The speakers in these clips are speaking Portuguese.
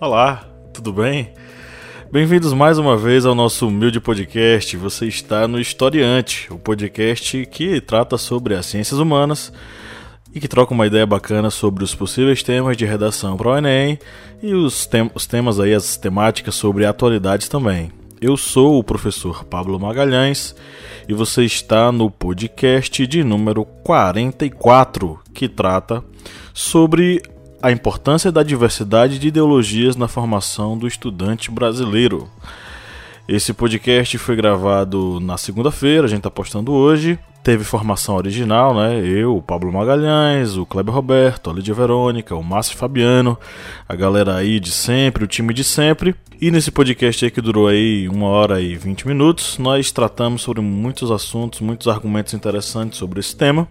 Olá, tudo bem? Bem-vindos mais uma vez ao nosso humilde podcast. Você está no Historiante, o podcast que trata sobre as ciências humanas e que troca uma ideia bacana sobre os possíveis temas de redação para o Enem e os, tem os temas aí, as temáticas sobre atualidades também. Eu sou o professor Pablo Magalhães e você está no podcast de número 44, que trata sobre a importância da diversidade de ideologias na formação do estudante brasileiro. Esse podcast foi gravado na segunda-feira, a gente está postando hoje. Teve formação original, né? Eu, o Pablo Magalhães, o Kleber Roberto, a Lídia Verônica, o Márcio Fabiano, a galera aí de sempre, o time de sempre. E nesse podcast aí que durou aí uma hora e vinte minutos, nós tratamos sobre muitos assuntos, muitos argumentos interessantes sobre esse tema.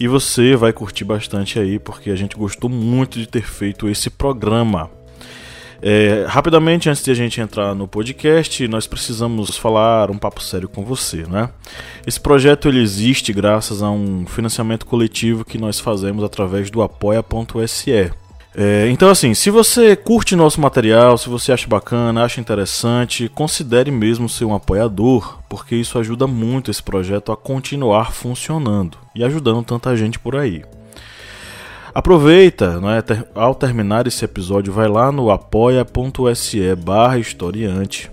E você vai curtir bastante aí, porque a gente gostou muito de ter feito esse programa. É, rapidamente, antes de a gente entrar no podcast, nós precisamos falar um papo sério com você, né? Esse projeto ele existe graças a um financiamento coletivo que nós fazemos através do apoia.se. É, então, assim, se você curte nosso material, se você acha bacana, acha interessante, considere mesmo ser um apoiador, porque isso ajuda muito esse projeto a continuar funcionando e ajudando tanta gente por aí. Aproveita, né, ter, ao terminar esse episódio, vai lá no apoia.se barra historiante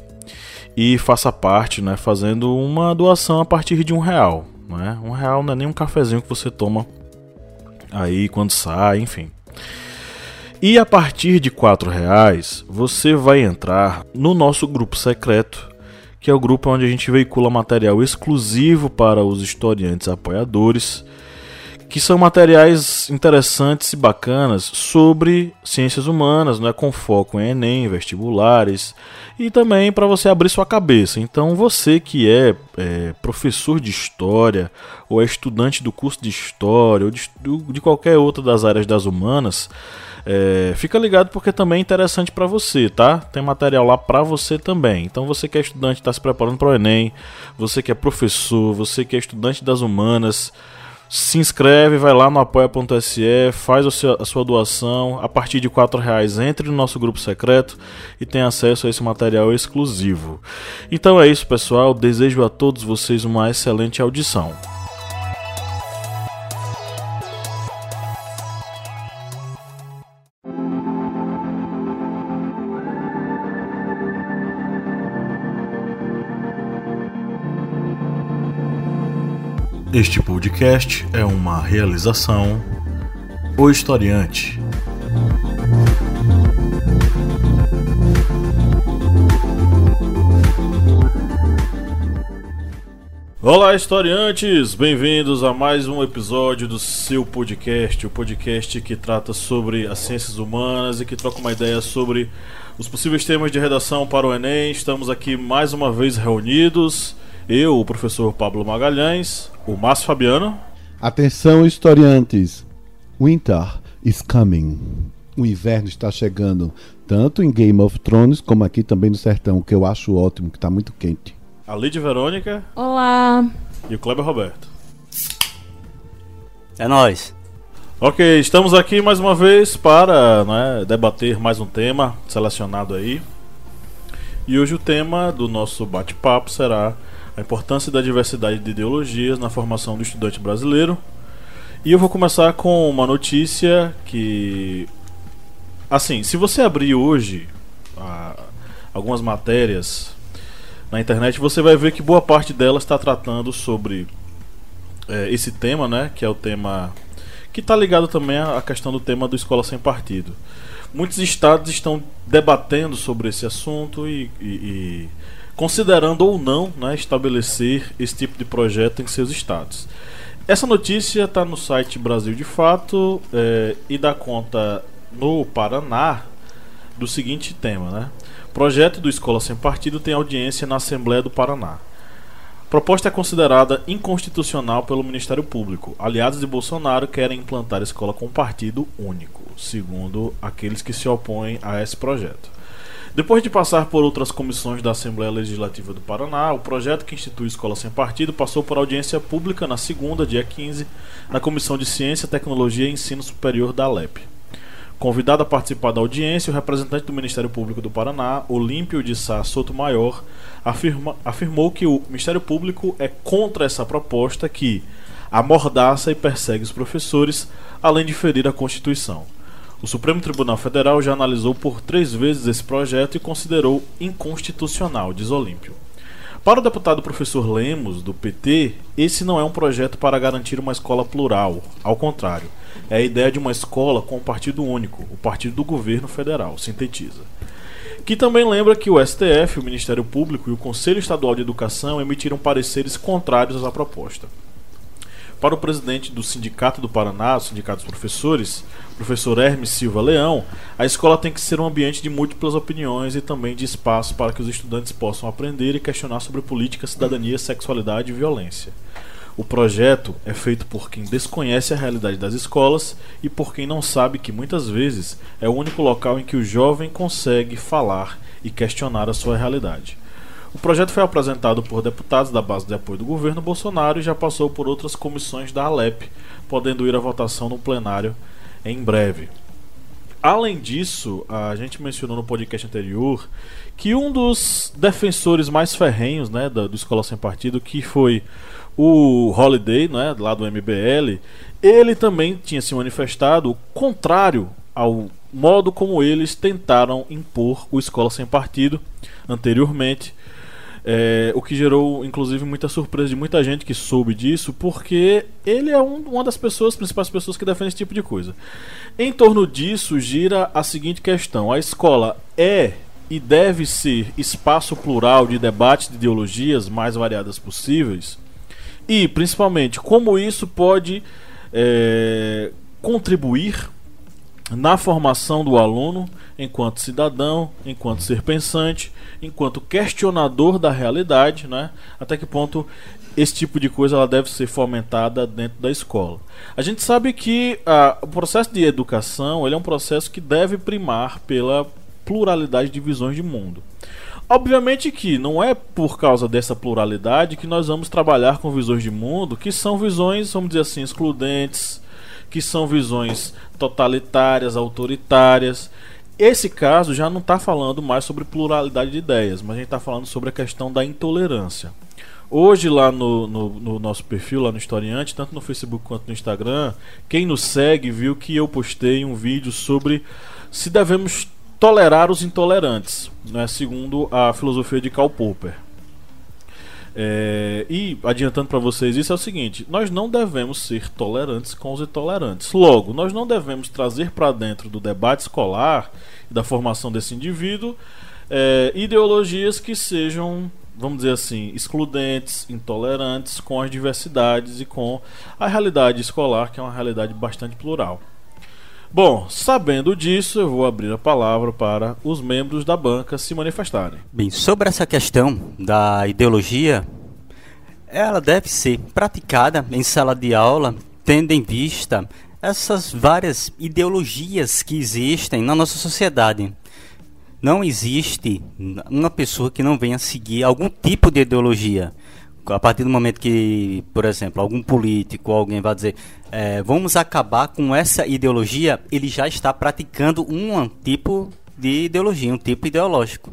e faça parte, né, fazendo uma doação a partir de um real. Né? Um real não é nem um cafezinho que você toma aí quando sai, enfim. E a partir de R$ reais você vai entrar no nosso grupo secreto, que é o grupo onde a gente veicula material exclusivo para os historiantes apoiadores, que são materiais interessantes e bacanas sobre ciências humanas, né, com foco em Enem, vestibulares e também para você abrir sua cabeça. Então, você que é, é, professor de história ou é estudante do curso de história ou de, de qualquer outra das áreas das humanas, é, fica ligado porque também é interessante para você, tá? Tem material lá para você também. Então você que é estudante, está se preparando para o Enem, você que é professor, você que é estudante das humanas, se inscreve, vai lá no apoia.se, faz a sua doação. A partir de R$ reais entre no nosso grupo secreto e tem acesso a esse material exclusivo. Então é isso, pessoal. Desejo a todos vocês uma excelente audição. Este podcast é uma realização O Historiante. Olá, historiantes! Bem-vindos a mais um episódio do seu podcast, o podcast que trata sobre as ciências humanas e que troca uma ideia sobre os possíveis temas de redação para o Enem. Estamos aqui mais uma vez reunidos eu, o professor Pablo Magalhães, o Márcio Fabiano. Atenção, historiantes. Winter is coming. O inverno está chegando, tanto em Game of Thrones como aqui também no sertão, que eu acho ótimo, que está muito quente. A Lídia Verônica. Olá. E o Kleber Roberto. É nós. Ok, estamos aqui mais uma vez para né, debater mais um tema selecionado aí. E hoje o tema do nosso bate-papo será a importância da diversidade de ideologias na formação do estudante brasileiro. E eu vou começar com uma notícia que. Assim, se você abrir hoje algumas matérias na internet, você vai ver que boa parte delas está tratando sobre é, esse tema, né? Que é o tema. Que está ligado também à questão do tema do Escola Sem Partido. Muitos estados estão debatendo sobre esse assunto e, e, e considerando ou não né, estabelecer esse tipo de projeto em seus estados. Essa notícia está no site Brasil de Fato é, e dá conta no Paraná do seguinte tema, né? Projeto do Escola Sem Partido tem audiência na Assembleia do Paraná. Proposta é considerada inconstitucional pelo Ministério Público. Aliados de Bolsonaro querem implantar escola com partido único, segundo aqueles que se opõem a esse projeto. Depois de passar por outras comissões da Assembleia Legislativa do Paraná, o projeto que institui Escola Sem Partido passou por audiência pública na segunda, dia 15, na Comissão de Ciência, Tecnologia e Ensino Superior da Alep. Convidado a participar da audiência, o representante do Ministério Público do Paraná, Olímpio de Sá Soto Maior, afirma, afirmou que o Ministério Público é contra essa proposta que amordaça e persegue os professores, além de ferir a Constituição. O Supremo Tribunal Federal já analisou por três vezes esse projeto e considerou inconstitucional, diz Olímpio. Para o deputado professor Lemos, do PT, esse não é um projeto para garantir uma escola plural. Ao contrário, é a ideia de uma escola com um partido único, o partido do governo federal, sintetiza. Que também lembra que o STF, o Ministério Público e o Conselho Estadual de Educação emitiram pareceres contrários à proposta. Para o presidente do Sindicato do Paraná, o Sindicato dos Professores, professor Hermes Silva Leão, a escola tem que ser um ambiente de múltiplas opiniões e também de espaço para que os estudantes possam aprender e questionar sobre política, cidadania, sexualidade e violência. O projeto é feito por quem desconhece a realidade das escolas e por quem não sabe que muitas vezes é o único local em que o jovem consegue falar e questionar a sua realidade. O projeto foi apresentado por deputados da base de apoio do governo Bolsonaro e já passou por outras comissões da Alep, podendo ir à votação no plenário em breve. Além disso, a gente mencionou no podcast anterior que um dos defensores mais ferrenhos né, do, Escola Sem Partido, que foi o Holiday, né, lá do MBL, ele também tinha se manifestado contrário ao modo como eles tentaram impor o Escola Sem Partido anteriormente é, o que gerou, inclusive, muita surpresa de muita gente que soube disso, porque ele é um, uma das pessoas, principais pessoas que defende esse tipo de coisa. Em torno disso gira a seguinte questão: a escola é e deve ser espaço plural de debate de ideologias mais variadas possíveis, e principalmente como isso pode é, contribuir na formação do aluno enquanto cidadão, enquanto ser pensante, enquanto questionador da realidade, né? Até que ponto esse tipo de coisa ela deve ser fomentada dentro da escola. A gente sabe que ah, o processo de educação ele é um processo que deve primar pela pluralidade de visões de mundo. Obviamente que não é por causa dessa pluralidade que nós vamos trabalhar com visões de mundo que são visões, vamos dizer assim, excludentes, que são visões totalitárias, autoritárias. Esse caso já não está falando mais sobre pluralidade de ideias, mas a gente está falando sobre a questão da intolerância. Hoje, lá no, no, no, nosso perfil, lá no Historiante, tanto no Facebook quanto no Instagram, quem nos segue viu que eu postei um vídeo sobre se devemos tolerar os intolerantes, né, segundo a filosofia de Karl Popper. É, e adiantando para vocês isso é o seguinte: nós não devemos ser tolerantes com os intolerantes. Logo, nós não devemos trazer para dentro do debate escolar da formação desse indivíduo é, ideologias que sejam, vamos dizer assim, excludentes, intolerantes com as diversidades e com a realidade escolar, que é uma realidade bastante plural. Bom, sabendo disso, eu vou abrir a palavra para os membros da banca se manifestarem. Bem, sobre essa questão da ideologia, ela deve ser praticada em sala de aula, tendo em vista essas várias ideologias que existem na nossa sociedade. Não existe uma pessoa que não venha seguir algum tipo de ideologia a partir do momento que, por exemplo, algum político, alguém vai dizer, é, vamos acabar com essa ideologia, ele já está praticando um tipo de ideologia, um tipo ideológico.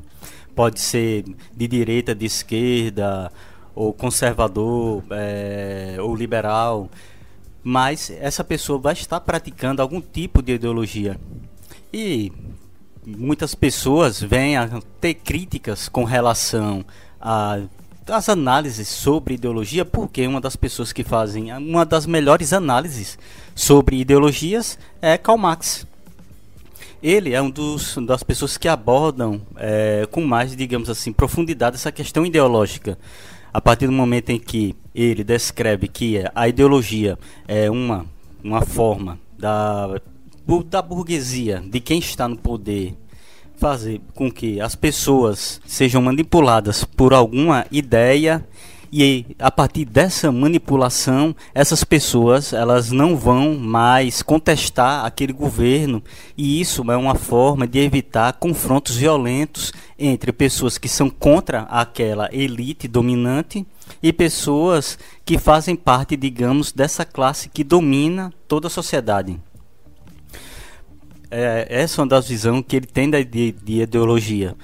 Pode ser de direita, de esquerda, ou conservador, é, ou liberal, mas essa pessoa vai estar praticando algum tipo de ideologia. E muitas pessoas vêm a ter críticas com relação a as análises sobre ideologia, porque uma das pessoas que fazem uma das melhores análises sobre ideologias é Karl Marx. Ele é um dos das pessoas que abordam é, com mais, digamos assim, profundidade essa questão ideológica. A partir do momento em que ele descreve que a ideologia é uma, uma forma da, da burguesia, de quem está no poder, fazer com que as pessoas sejam manipuladas por alguma ideia e a partir dessa manipulação essas pessoas elas não vão mais contestar aquele governo. E isso é uma forma de evitar confrontos violentos entre pessoas que são contra aquela elite dominante e pessoas que fazem parte digamos dessa classe que domina toda a sociedade É, essa é uma das visões que ele tem de, de ideologia.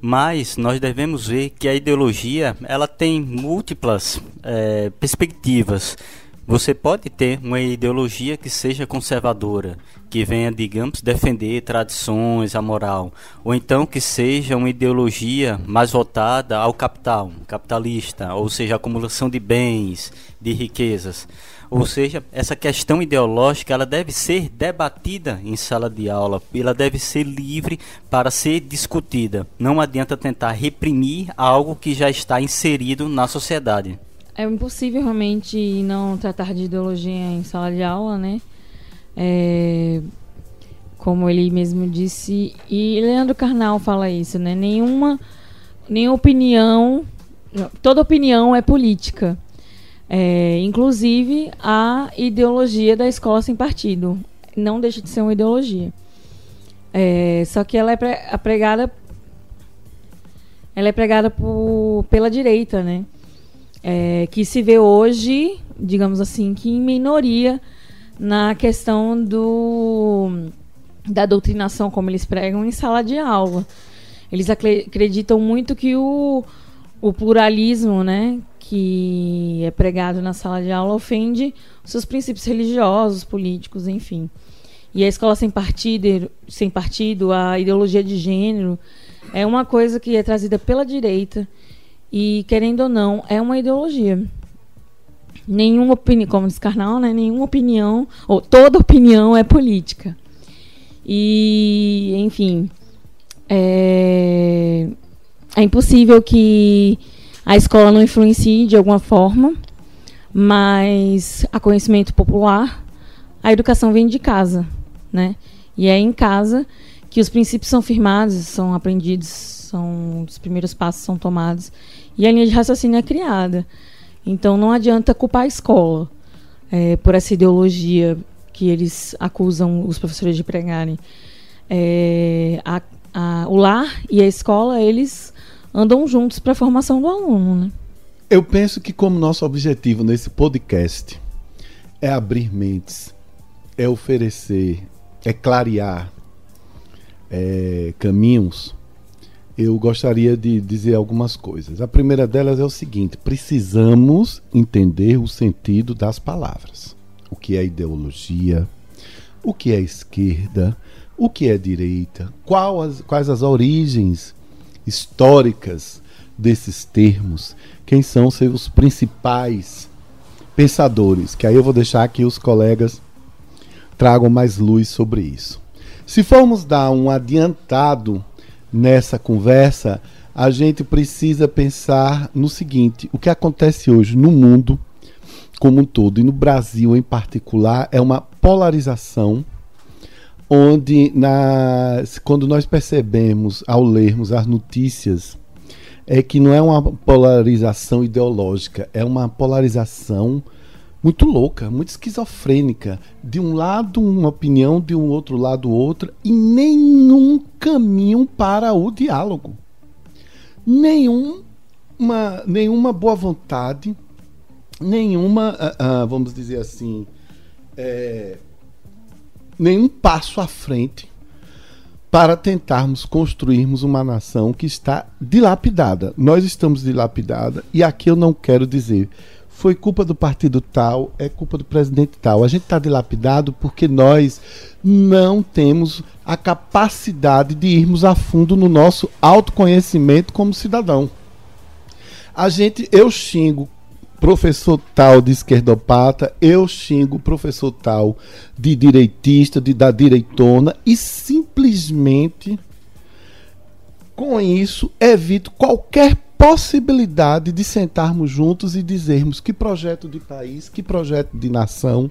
Mas nós devemos ver que a ideologia ela tem múltiplas é, perspectivas. Você pode ter uma ideologia que seja conservadora, que venha, digamos, defender tradições, a moral, ou então que seja uma ideologia mais voltada ao capital, capitalista, ou seja, acumulação de bens, de riquezas. Ou seja, essa questão ideológica ela deve ser debatida em sala de aula, ela deve ser livre para ser discutida. Não adianta tentar reprimir algo que já está inserido na sociedade. É impossível realmente não tratar de ideologia em sala de aula, né? É, como ele mesmo disse, e Leandro Carnal fala isso, né? Nenhuma, nenhuma opinião, toda opinião é política. É, inclusive a ideologia da escola sem partido. Não deixa de ser uma ideologia. É, só que ela é pregada ela é pregada por, pela direita, né? é, que se vê hoje, digamos assim, que em minoria na questão do da doutrinação, como eles pregam em sala de aula. Eles acreditam muito que o, o pluralismo, né, que é pregado na sala de aula ofende seus princípios religiosos, políticos, enfim. E a escola sem partido, sem partido, a ideologia de gênero, é uma coisa que é trazida pela direita e, querendo ou não, é uma ideologia. Nenhuma opinião, como diz Karnal, né? nenhuma opinião, ou toda opinião é política. E, enfim, é, é impossível que a escola não influencie de alguma forma, mas a conhecimento popular, a educação vem de casa, né? E é em casa que os princípios são firmados, são aprendidos, são os primeiros passos são tomados e a linha de raciocínio é criada. Então não adianta culpar a escola é, por essa ideologia que eles acusam os professores de pregarem. É, a, a, o lar e a escola, eles andam juntos para a formação do aluno. Né? Eu penso que como nosso objetivo nesse podcast é abrir mentes, é oferecer, é clarear é, caminhos eu gostaria de dizer algumas coisas. A primeira delas é o seguinte: precisamos entender o sentido das palavras. O que é ideologia, o que é esquerda, o que é direita, as, quais as origens históricas desses termos, quem são seus principais pensadores, que aí eu vou deixar que os colegas tragam mais luz sobre isso. Se formos dar um adiantado nessa conversa, a gente precisa pensar no seguinte: o que acontece hoje no mundo como um todo e no Brasil em particular é uma polarização onde na, quando nós percebemos ao lermos as notícias é que não é uma polarização ideológica, é uma polarização muito louca, muito esquizofrênica. De um lado uma opinião, de um outro lado outra, e nenhum caminho para o diálogo. Nenhuma, nenhuma boa vontade, nenhuma, uh, uh, vamos dizer assim, é, nenhum passo à frente para tentarmos construirmos uma nação que está dilapidada. Nós estamos dilapidada e aqui eu não quero dizer foi culpa do partido tal, é culpa do presidente tal. A gente está dilapidado porque nós não temos a capacidade de irmos a fundo no nosso autoconhecimento como cidadão. A gente, eu xingo professor tal de esquerdopata, eu xingo professor tal de direitista, de da direitona e simplesmente com isso evito qualquer possibilidade de sentarmos juntos e dizermos que projeto de país, que projeto de nação,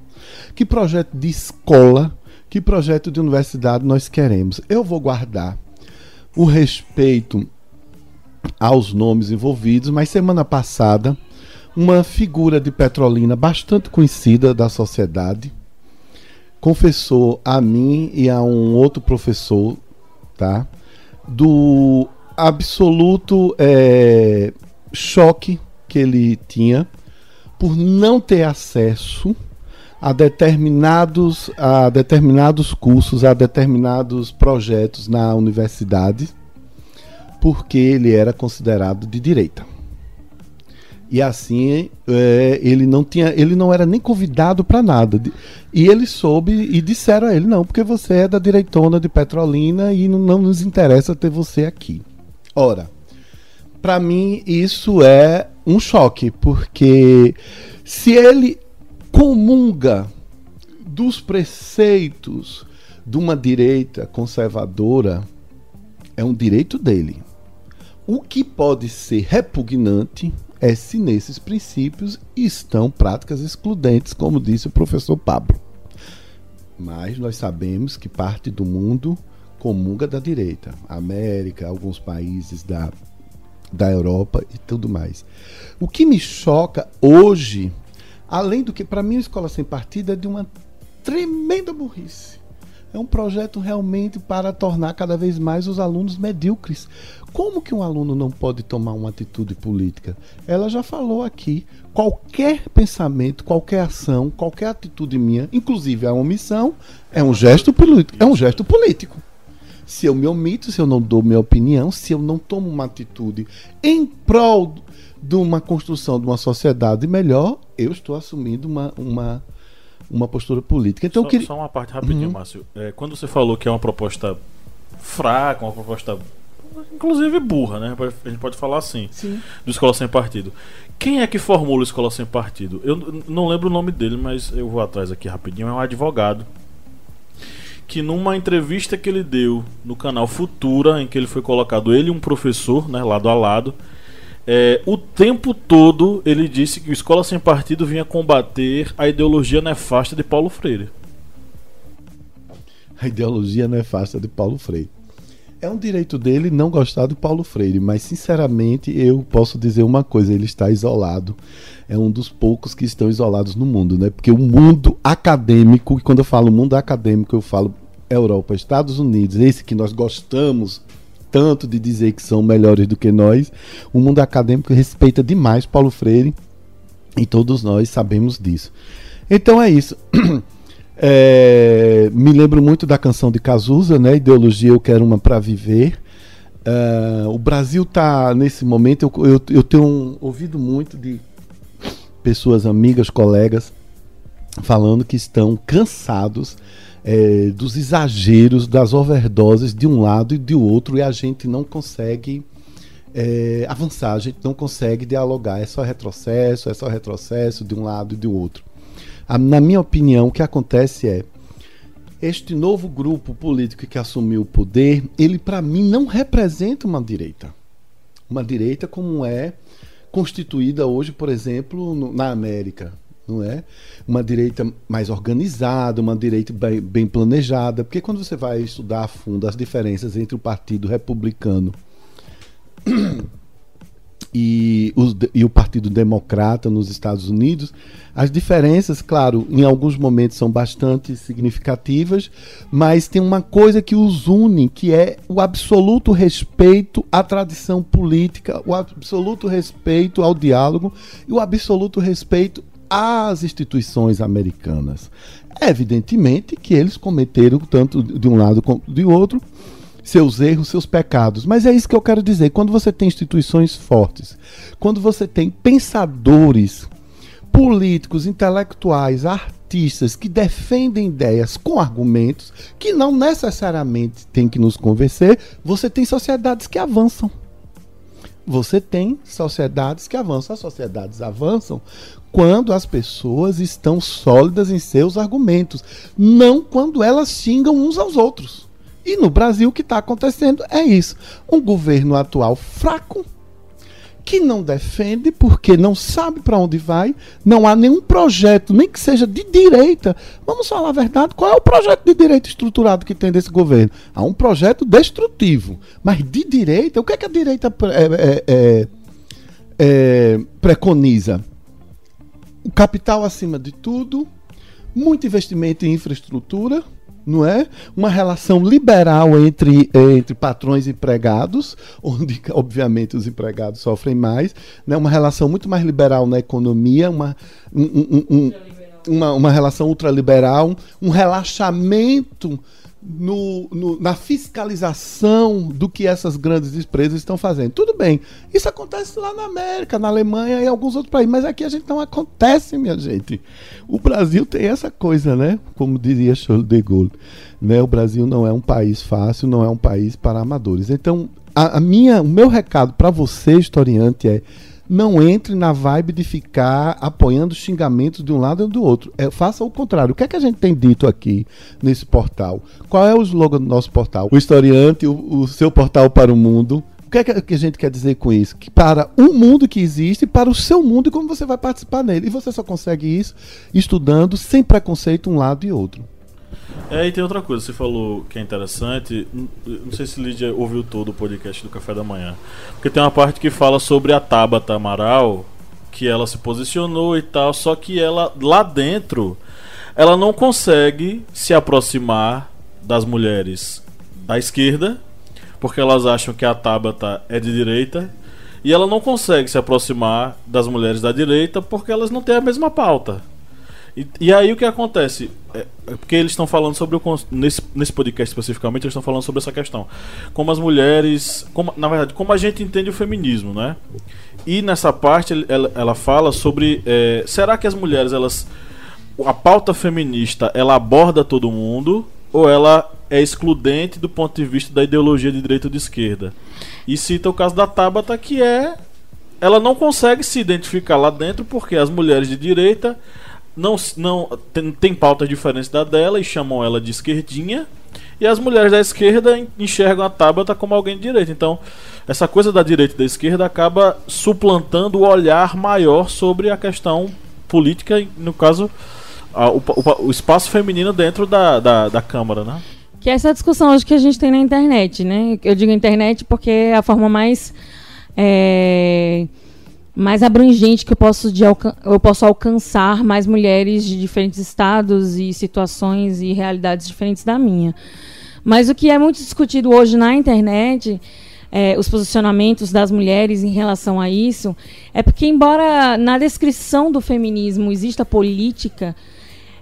que projeto de escola, que projeto de universidade nós queremos. Eu vou guardar o respeito aos nomes envolvidos, mas semana passada uma figura de Petrolina bastante conhecida da sociedade confessou a mim e a um outro professor, tá? Do absoluto é, choque que ele tinha por não ter acesso a determinados, a determinados cursos, a determinados projetos na universidade, porque ele era considerado de direita. E assim é, ele não tinha, ele não era nem convidado para nada. E ele soube e disseram a ele não, porque você é da direitona de Petrolina e não, não nos interessa ter você aqui. Ora, para mim isso é um choque, porque se ele comunga dos preceitos de uma direita conservadora, é um direito dele. O que pode ser repugnante é se nesses princípios estão práticas excludentes, como disse o professor Pablo. Mas nós sabemos que parte do mundo comunga da direita. América, alguns países da, da Europa e tudo mais. O que me choca hoje Além do que, para mim, a Escola Sem Partido é de uma tremenda burrice. É um projeto realmente para tornar cada vez mais os alunos medíocres. Como que um aluno não pode tomar uma atitude política? Ela já falou aqui. Qualquer pensamento, qualquer ação, qualquer atitude minha, inclusive a omissão, é um gesto político. É um gesto político. Se eu me omito, se eu não dou minha opinião, se eu não tomo uma atitude em prol de uma construção de uma sociedade melhor, eu estou assumindo uma, uma, uma postura política. Então, só, queria... só uma parte rapidinho, uhum. Márcio. É, quando você falou que é uma proposta fraca, uma proposta inclusive burra, né? A gente pode falar assim, Sim. do Escola Sem Partido. Quem é que formula o Escola Sem Partido? Eu não lembro o nome dele, mas eu vou atrás aqui rapidinho. É um advogado que numa entrevista que ele deu no canal Futura, em que ele foi colocado ele e um professor, né, lado a lado, é, o tempo todo ele disse que o Escola Sem Partido vinha combater a ideologia nefasta de Paulo Freire. A ideologia nefasta de Paulo Freire. É um direito dele não gostar do Paulo Freire, mas sinceramente eu posso dizer uma coisa: ele está isolado. É um dos poucos que estão isolados no mundo, né? Porque o mundo acadêmico, e quando eu falo mundo acadêmico, eu falo Europa, Estados Unidos, esse que nós gostamos tanto de dizer que são melhores do que nós. O mundo acadêmico respeita demais Paulo Freire e todos nós sabemos disso. Então é isso. É, me lembro muito da canção de Cazuza, né? Ideologia Eu Quero Uma para Viver. Uh, o Brasil está nesse momento. Eu, eu, eu tenho ouvido muito de pessoas, amigas, colegas, falando que estão cansados é, dos exageros, das overdoses de um lado e de outro, e a gente não consegue é, avançar, a gente não consegue dialogar. É só retrocesso, é só retrocesso de um lado e do outro. A, na minha opinião, o que acontece é este novo grupo político que assumiu o poder, ele para mim não representa uma direita. Uma direita como é constituída hoje, por exemplo, no, na América não é? Uma direita mais organizada, uma direita bem, bem, planejada, porque quando você vai estudar a fundo as diferenças entre o Partido Republicano e, os, e o Partido Democrata nos Estados Unidos, as diferenças, claro, em alguns momentos são bastante significativas, mas tem uma coisa que os une, que é o absoluto respeito à tradição política, o absoluto respeito ao diálogo e o absoluto respeito às instituições americanas. Evidentemente que eles cometeram, tanto de um lado como de outro, seus erros, seus pecados. Mas é isso que eu quero dizer. Quando você tem instituições fortes, quando você tem pensadores, políticos, intelectuais, artistas que defendem ideias com argumentos que não necessariamente tem que nos convencer, você tem sociedades que avançam. Você tem sociedades que avançam. As sociedades avançam quando as pessoas estão sólidas em seus argumentos, não quando elas xingam uns aos outros. E no Brasil o que está acontecendo é isso: um governo atual fraco que não defende porque não sabe para onde vai, não há nenhum projeto, nem que seja de direita. Vamos falar a verdade, qual é o projeto de direita estruturado que tem desse governo? Há um projeto destrutivo, mas de direita, o que, é que a direita é, é, é, é preconiza? O capital acima de tudo, muito investimento em infraestrutura, não é? Uma relação liberal entre, entre patrões e empregados, onde obviamente os empregados sofrem mais, né? Uma relação muito mais liberal na economia, uma um, um, um, uma, uma relação ultraliberal, um relaxamento no, no, na fiscalização do que essas grandes empresas estão fazendo. Tudo bem, isso acontece lá na América, na Alemanha e alguns outros países, mas aqui a gente não acontece, minha gente. O Brasil tem essa coisa, né? Como diria Charles de Gaulle, né? O Brasil não é um país fácil, não é um país para amadores. Então, a, a minha, o meu recado para você, historiante, é não entre na vibe de ficar apoiando xingamentos de um lado e do outro. É, faça o contrário. O que é que a gente tem dito aqui nesse portal? Qual é o slogan do nosso portal? O historiante, o, o seu portal para o mundo. O que é que a gente quer dizer com isso? Que para um mundo que existe, para o seu mundo e como você vai participar nele. E você só consegue isso estudando sem preconceito um lado e outro. É, e tem outra coisa, você falou que é interessante. Não sei se Lídia ouviu todo o podcast do Café da Manhã. Porque tem uma parte que fala sobre a Tabata Amaral, que ela se posicionou e tal, só que ela, lá dentro, ela não consegue se aproximar das mulheres da esquerda, porque elas acham que a Tabata é de direita. E ela não consegue se aproximar das mulheres da direita porque elas não têm a mesma pauta. E, e aí o que acontece? É, é porque eles estão falando sobre o. Nesse, nesse podcast especificamente, eles estão falando sobre essa questão. Como as mulheres. Como, na verdade, como a gente entende o feminismo, né? E nessa parte ela, ela fala sobre. É, será que as mulheres, elas. A pauta feminista, ela aborda todo mundo? Ou ela é excludente do ponto de vista da ideologia de direita ou de esquerda? E cita o caso da Tabata, que é. Ela não consegue se identificar lá dentro porque as mulheres de direita não, não tem, tem pautas diferentes da dela e chamam ela de esquerdinha. E as mulheres da esquerda enxergam a Tabata como alguém de direita. Então, essa coisa da direita e da esquerda acaba suplantando o olhar maior sobre a questão política, no caso, a, o, o, o, espaço feminino dentro da, da, da Câmara, né? Que é essa discussão hoje que a gente tem na internet, né? Eu digo internet porque é a forma mais. É mais abrangente que eu posso, de eu posso alcançar mais mulheres de diferentes estados e situações e realidades diferentes da minha. Mas o que é muito discutido hoje na internet, é, os posicionamentos das mulheres em relação a isso, é porque, embora na descrição do feminismo exista política,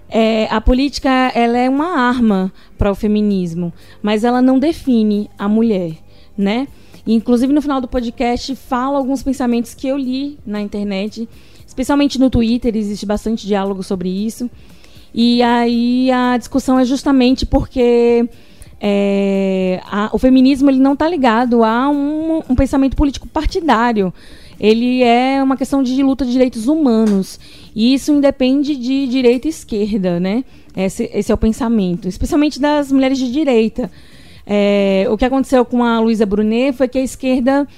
é, a política ela é uma arma para o feminismo, mas ela não define a mulher, né? Inclusive, no final do podcast, falo alguns pensamentos que eu li na internet, especialmente no Twitter, existe bastante diálogo sobre isso. E aí a discussão é justamente porque é, a, o feminismo ele não está ligado a um, um, pensamento político partidário. Ele é uma questão de luta de direitos humanos. E isso independe de direita e esquerda, né? Esse, esse é o pensamento, especialmente das mulheres de direita. É, o que aconteceu com a Luísa Brunet foi que a esquerda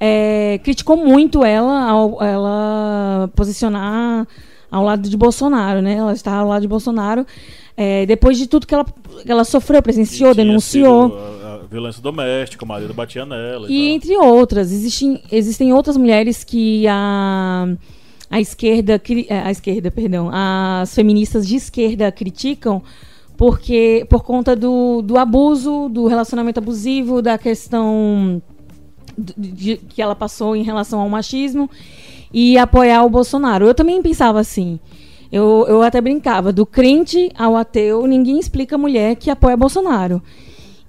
é, criticou muito ela ao ela posicionar ao lado de Bolsonaro, né? Ela está ao lado de Bolsonaro é, depois de tudo que ela, que ela sofreu, presenciou, denunciou. A, a violência doméstica, o marido batia nela. E, e entre outras, existem, existem outras mulheres que a a esquerda, a esquerda, perdão, as feministas de esquerda criticam porque por conta do, do abuso, do relacionamento abusivo, da questão de, de, que ela passou em relação ao machismo e apoiar o Bolsonaro. Eu também pensava assim. Eu, eu até brincava, do crente ao ateu, ninguém explica a mulher que apoia Bolsonaro.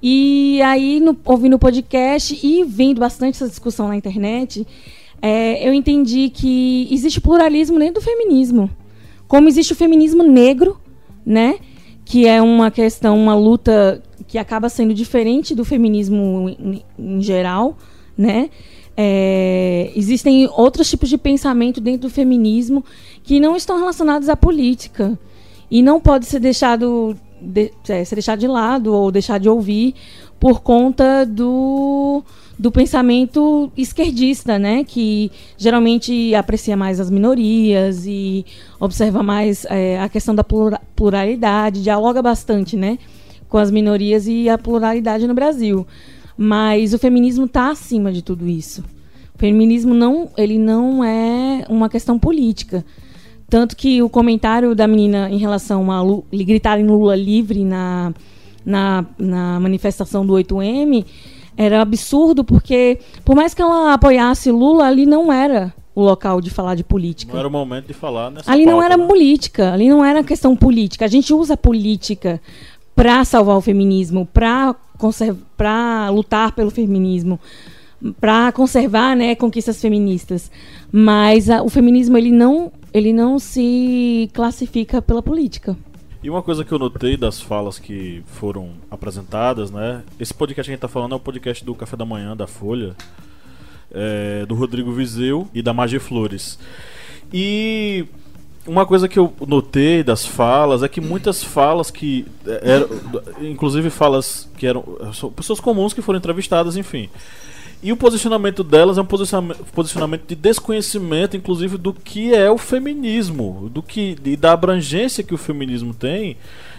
E aí, no, ouvindo o podcast e vendo bastante essa discussão na internet, é, eu entendi que existe pluralismo dentro do feminismo. Como existe o feminismo negro, né? Que é uma questão, uma luta que acaba sendo diferente do feminismo em, em geral, né? É, existem outros tipos de pensamento dentro do feminismo que não estão relacionados à política e não pode ser deixado de, é, ser deixado de lado ou deixar de ouvir por conta do do pensamento esquerdista, né, que geralmente aprecia mais as minorias e observa mais é, a questão da pluralidade, dialoga bastante, né, com as minorias e a pluralidade no Brasil. Mas o feminismo está acima de tudo isso. O feminismo não, ele não é uma questão política. Tanto que o comentário da menina em relação a gritar em Lula livre na, na, na manifestação do 8M era absurdo porque, por mais que ela apoiasse Lula, ali não era o local de falar de política. Não era o momento de falar nessa Ali não pauta, era né? política, ali não era questão política. A gente usa a política para salvar o feminismo, para para lutar pelo feminismo, para conservar, né, conquistas feministas. Mas a- o feminismo ele não ele não se classifica pela política. E uma coisa que eu notei das falas que foram apresentadas, né? Esse podcast que a gente tá falando é o podcast do Café da Manhã, da Folha, é, do Rodrigo Vizeu e da Magia Flores. E uma coisa que eu notei das falas é que muitas falas que é, eram, inclusive falas que eram pessoas comuns que foram entrevistadas, enfim. E o posicionamento delas é um posicionamento, de desconhecimento, inclusive, do que é o feminismo, do que e da abrangência que o feminismo tem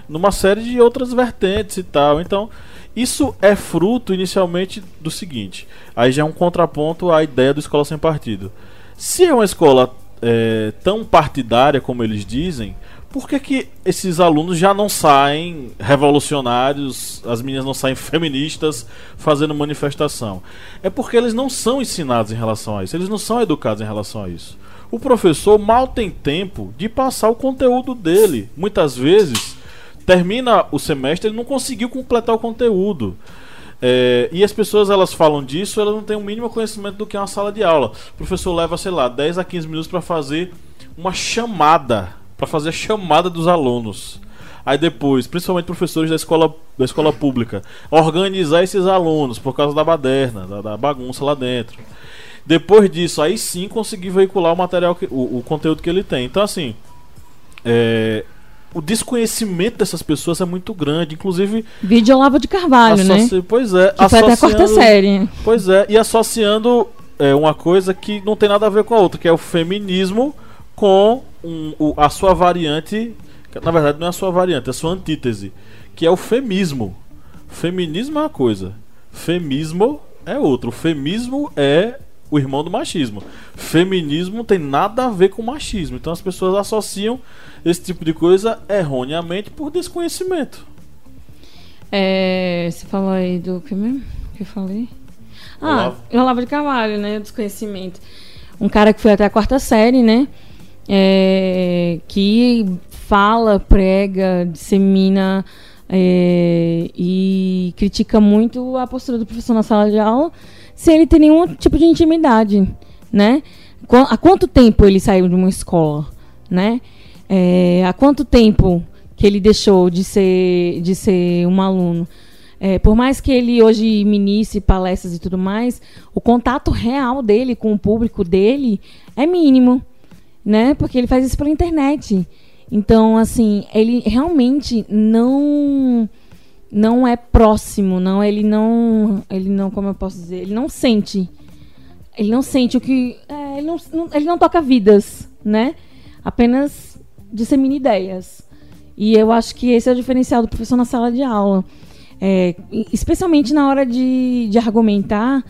numa série de outras vertentes e tal. Então, isso é fruto inicialmente do seguinte: aí já é um contraponto à ideia do escola sem partido. Se é uma escola é, tão partidária como eles dizem, por que, que esses alunos já não saem revolucionários, as meninas não saem feministas fazendo manifestação? É porque eles não são ensinados em relação a isso, eles não são educados em relação a isso. O professor mal tem tempo de passar o conteúdo dele. Muitas vezes, termina o semestre, ele não conseguiu completar o conteúdo. É, e as pessoas elas falam disso, elas não têm o mínimo conhecimento do que é uma sala de aula. O professor leva, sei lá, 10 a 15 minutos para fazer uma chamada, para fazer a chamada dos alunos. Aí depois, principalmente professores da escola, da escola pública, organizar esses alunos por causa da baderna, da, da bagunça lá dentro. Depois disso, aí sim conseguir veicular o material, que, o, o conteúdo que ele tem. Então, assim, é, o desconhecimento dessas pessoas é muito grande. Inclusive, Vídeo Olavo de Carvalho, né? pois é, Que foi até a quarta série. Pois é, e associando é, uma coisa que não tem nada a ver com a outra, que é o feminismo com um- o- a sua variante. Na verdade, não é a sua variante, é a sua antítese, que é o femismo. Feminismo é uma coisa, femismo é outra. O femismo é o irmão do machismo. Feminismo tem nada a ver com machismo. Então as pessoas associam esse tipo de coisa erroneamente por desconhecimento. É, você falou aí do que mesmo? Que eu falei? Ah, Olavo. Olavo de Carvalho, né? Desconhecimento. Um cara que foi até a quarta série, né? É, que fala, prega, dissemina é, e critica muito a postura do professor na sala de aula sem ele ter nenhum tipo de intimidade, né? Há quanto tempo ele saiu de uma escola, né? É, há quanto tempo que ele deixou de ser, de ser um aluno? É, por mais que ele hoje ministre palestras e tudo mais, o contato real dele com o público dele é mínimo, né? Porque ele faz isso pela internet. Então, assim, ele realmente não não é próximo, não, ele não, ele não, como eu posso dizer, ele não sente, ele não sente o que, é, ele, não, não- ele não toca vidas, né? Apenas dissemina ideias. E eu acho que esse é o diferencial do professor na sala de aula. É, especialmente na hora de, de argumentar,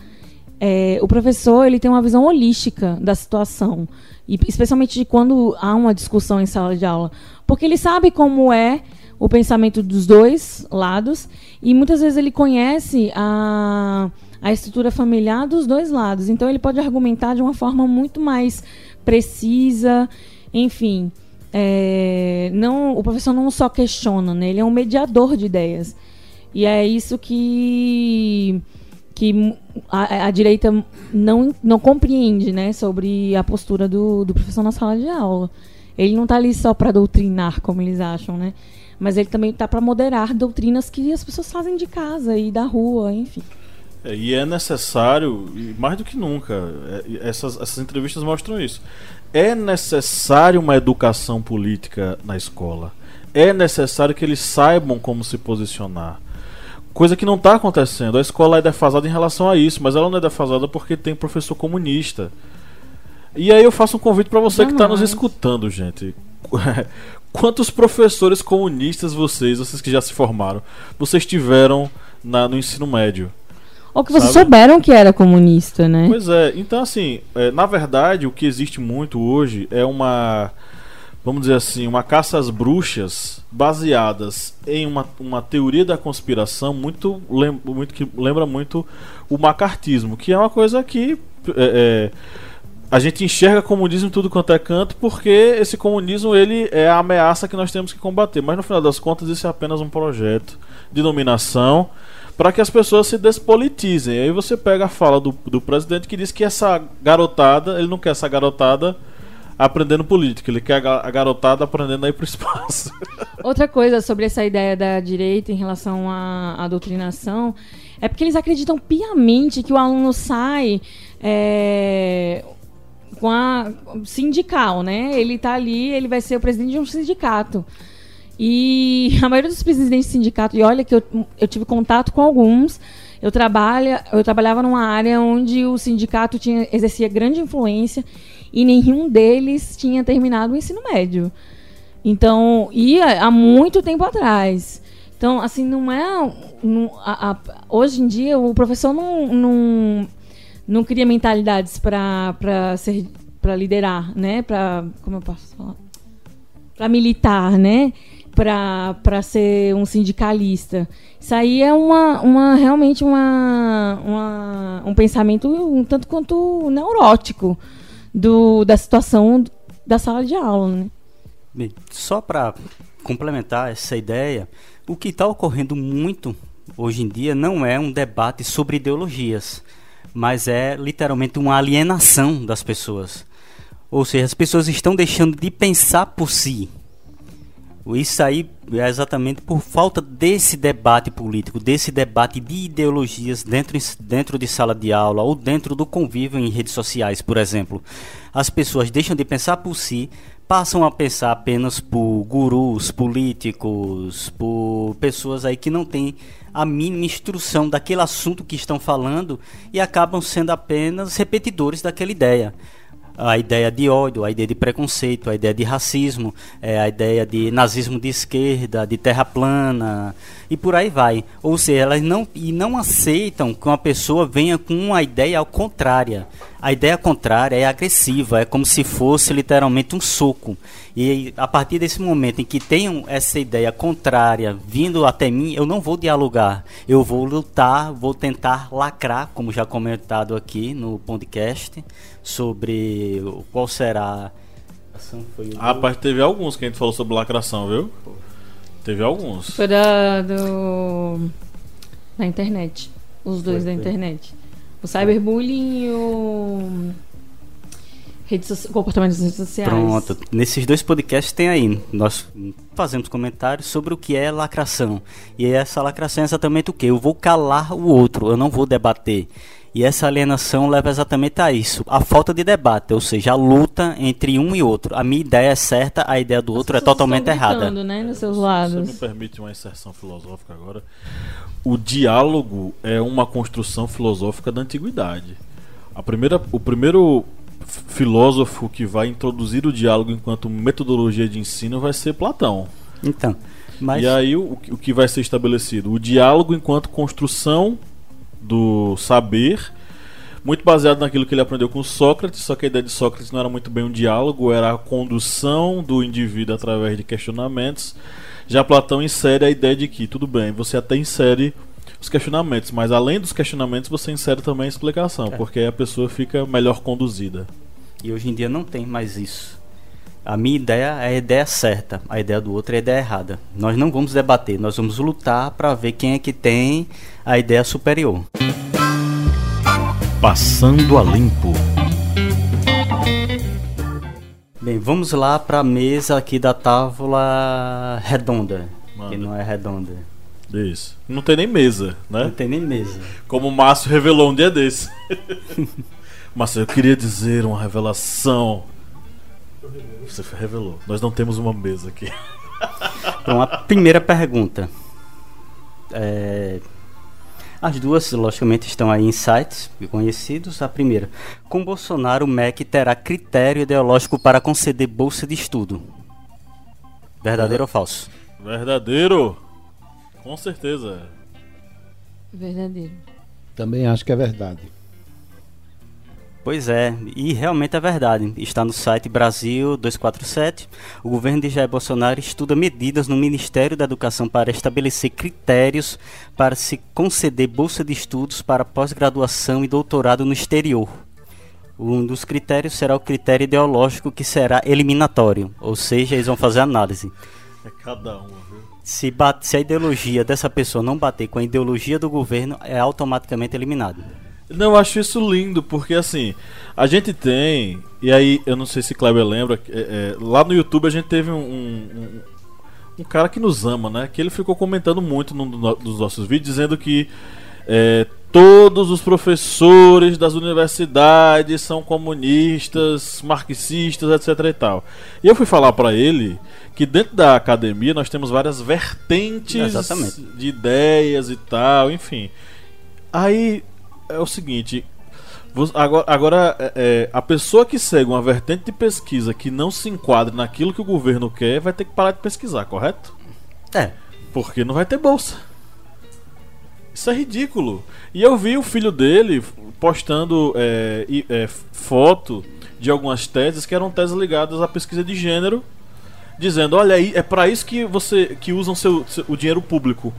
é, o professor ele tem uma visão holística da situação. E especialmente de quando há uma discussão em sala de aula. Porque ele sabe como é o pensamento dos dois lados e muitas vezes ele conhece a, a estrutura familiar dos dois lados. Então ele pode argumentar de uma forma muito mais precisa, enfim. é, não, o professor não só questiona, né? ele é um mediador de ideias. E é isso que, que a, a direita não, não compreende né, sobre a postura do, do professor na sala de aula. Ele não está ali só para doutrinar, como eles acham, né? Mas ele também está para moderar doutrinas que as pessoas fazem de casa e da rua, enfim. É, e é necessário, mais do que nunca, é, essas, essas entrevistas mostram isso. É necessário uma educação política na escola. É necessário que eles saibam como se posicionar. Coisa que não está acontecendo. A escola é defasada em relação a isso, mas ela não é defasada porque tem professor comunista. E aí eu faço um convite para você que está nos escutando, gente. Quantos professores comunistas vocês, vocês que já se formaram, vocês tiveram na- no ensino médio? Ou que vocês Sabe? souberam que era comunista, né? Pois é, então assim, é, na verdade o que existe muito hoje é uma, vamos dizer assim, uma caça às bruxas baseadas em uma, uma teoria da conspiração muito, lem muito que lembra muito o macartismo, que é uma coisa que é, é, a gente enxerga comunismo tudo quanto é canto porque esse comunismo ele é a ameaça que nós temos que combater. Mas no final das contas isso é apenas um projeto de dominação para que as pessoas se despolitizem. Aí você pega a fala do, do presidente que diz que essa garotada, ele não quer essa garotada aprendendo política, ele quer a garotada aprendendo a ir pro espaço. Outra coisa sobre essa ideia da direita em relação à, à doutrinação é porque eles acreditam piamente que o aluno sai é, com a sindical, né? Ele tá ali, ele vai ser o presidente de um sindicato. E a maioria dos presidentes de sindicato, e olha que eu, eu tive contato com alguns, eu, trabalha, eu trabalhava numa área onde o sindicato tinha, exercia grande influência e nenhum deles tinha terminado o ensino médio. Então, ia há muito tempo atrás. Então, assim, não é. Não, a, a, hoje em dia, o professor não, não, não cria mentalidades para liderar, né? Para. Como eu posso falar? Para militar, né? Para ser um sindicalista. Isso aí é uma, uma realmente uma, uma, um pensamento um tanto quanto neurótico do, da situação da sala de aula. Né? Só para complementar essa ideia, o que está ocorrendo muito hoje em dia não é um debate sobre ideologias, mas é literalmente uma alienação das pessoas. Ou seja, as pessoas estão deixando de pensar por si. Isso aí é exatamente por falta desse debate político, desse debate de ideologias dentro, dentro de sala de aula ou dentro do convívio em redes sociais, por exemplo. As pessoas deixam de pensar por si, passam a pensar apenas por gurus políticos, por pessoas aí que não têm a mínima instrução daquele assunto que estão falando e acabam sendo apenas repetidores daquela ideia a ideia de ódio, a ideia de preconceito, a ideia de racismo, é, a ideia de nazismo de esquerda, de terra plana e por aí vai. Ou seja, elas não e não aceitam que uma pessoa venha com uma ideia contrária. A ideia contrária é agressiva, é como se fosse literalmente um soco. E a partir desse momento em que tenham essa ideia contrária vindo até mim, eu não vou dialogar. Eu vou lutar, vou tentar lacrar, como já comentado aqui no podcast, sobre qual será. Ah, rapaz, teve alguns que a gente falou sobre lacração, viu? Teve alguns. Foi da, do, da internet. Os dois foi, da internet. O cyberbullying e o redes comportamento das redes sociais. Pronto, nesses dois podcasts tem aí. Nós fazemos comentários sobre o que é lacração. E essa lacração é exatamente o que? Eu vou calar o outro, eu não vou debater. E essa alienação leva exatamente a isso, a falta de debate, ou seja, a luta entre um e outro. A minha ideia é certa, a ideia do outro é totalmente errada. Né, nos seus lados. Você me permite uma inserção filosófica agora? O diálogo é uma construção filosófica da antiguidade. A primeira, o primeiro filósofo que vai introduzir o diálogo enquanto metodologia de ensino vai ser Platão. Então, mas... E aí o, o que vai ser estabelecido? O diálogo enquanto construção do saber, muito baseado naquilo que ele aprendeu com Sócrates, só que a ideia de Sócrates não era muito bem um diálogo, era a condução do indivíduo através de questionamentos. Já Platão insere a ideia de que, tudo bem, você até insere os questionamentos, mas além dos questionamentos você insere também a explicação, é. porque aí a pessoa fica melhor conduzida. E hoje em dia não tem mais isso. A minha ideia é a ideia certa, a ideia do outro é a ideia errada. Nós não vamos debater, nós vamos lutar para ver quem é que tem a ideia superior. Passando a limpo. Bem, vamos lá para a mesa aqui da tábua redonda, Manda. que não é redonda. Isso. Não tem nem mesa, né? Não tem nem mesa. Como o Márcio revelou um dia desse. Márcio, eu queria dizer uma revelação. Você revelou. Nós não temos uma mesa aqui. Então, a primeira pergunta. É... As duas, logicamente, estão aí em sites conhecidos. A primeira: Com Bolsonaro, o MEC terá critério ideológico para conceder bolsa de estudo. Verdadeiro ou falso? Verdadeiro! Com certeza. Verdadeiro. Também acho que é verdade. Pois é, e realmente é verdade. Está no site Brasil 247. O governo de Jair Bolsonaro estuda medidas no Ministério da Educação para estabelecer critérios para se conceder bolsa de estudos para pós-graduação e doutorado no exterior. Um dos critérios será o critério ideológico que será eliminatório, ou seja, eles vão fazer análise. É cada um, viu? Se, bate, se a ideologia dessa pessoa não bater com a ideologia do governo, é automaticamente eliminado. Não, eu acho isso lindo, porque assim, a gente tem, e aí eu não sei se Kleber lembra, é, é, lá no YouTube a gente teve um, um, um, cara que nos ama, né? Que ele ficou comentando muito num dos nossos vídeos, dizendo que é, todos os professores das universidades são comunistas, marxistas, etc e tal. E eu fui falar para ele que dentro da academia nós temos várias vertentes Exatamente. de ideias e tal, enfim. Aí é o seguinte. Agora, agora é, é, a pessoa que segue uma vertente de pesquisa que não se enquadre naquilo que o governo quer vai ter que parar de pesquisar, correto? É. Porque não vai ter bolsa. Isso é ridículo. E eu vi o filho dele postando é, é, foto de algumas teses que eram teses ligadas à pesquisa de gênero, dizendo: olha aí, é para isso que você que usam seu, seu, o dinheiro público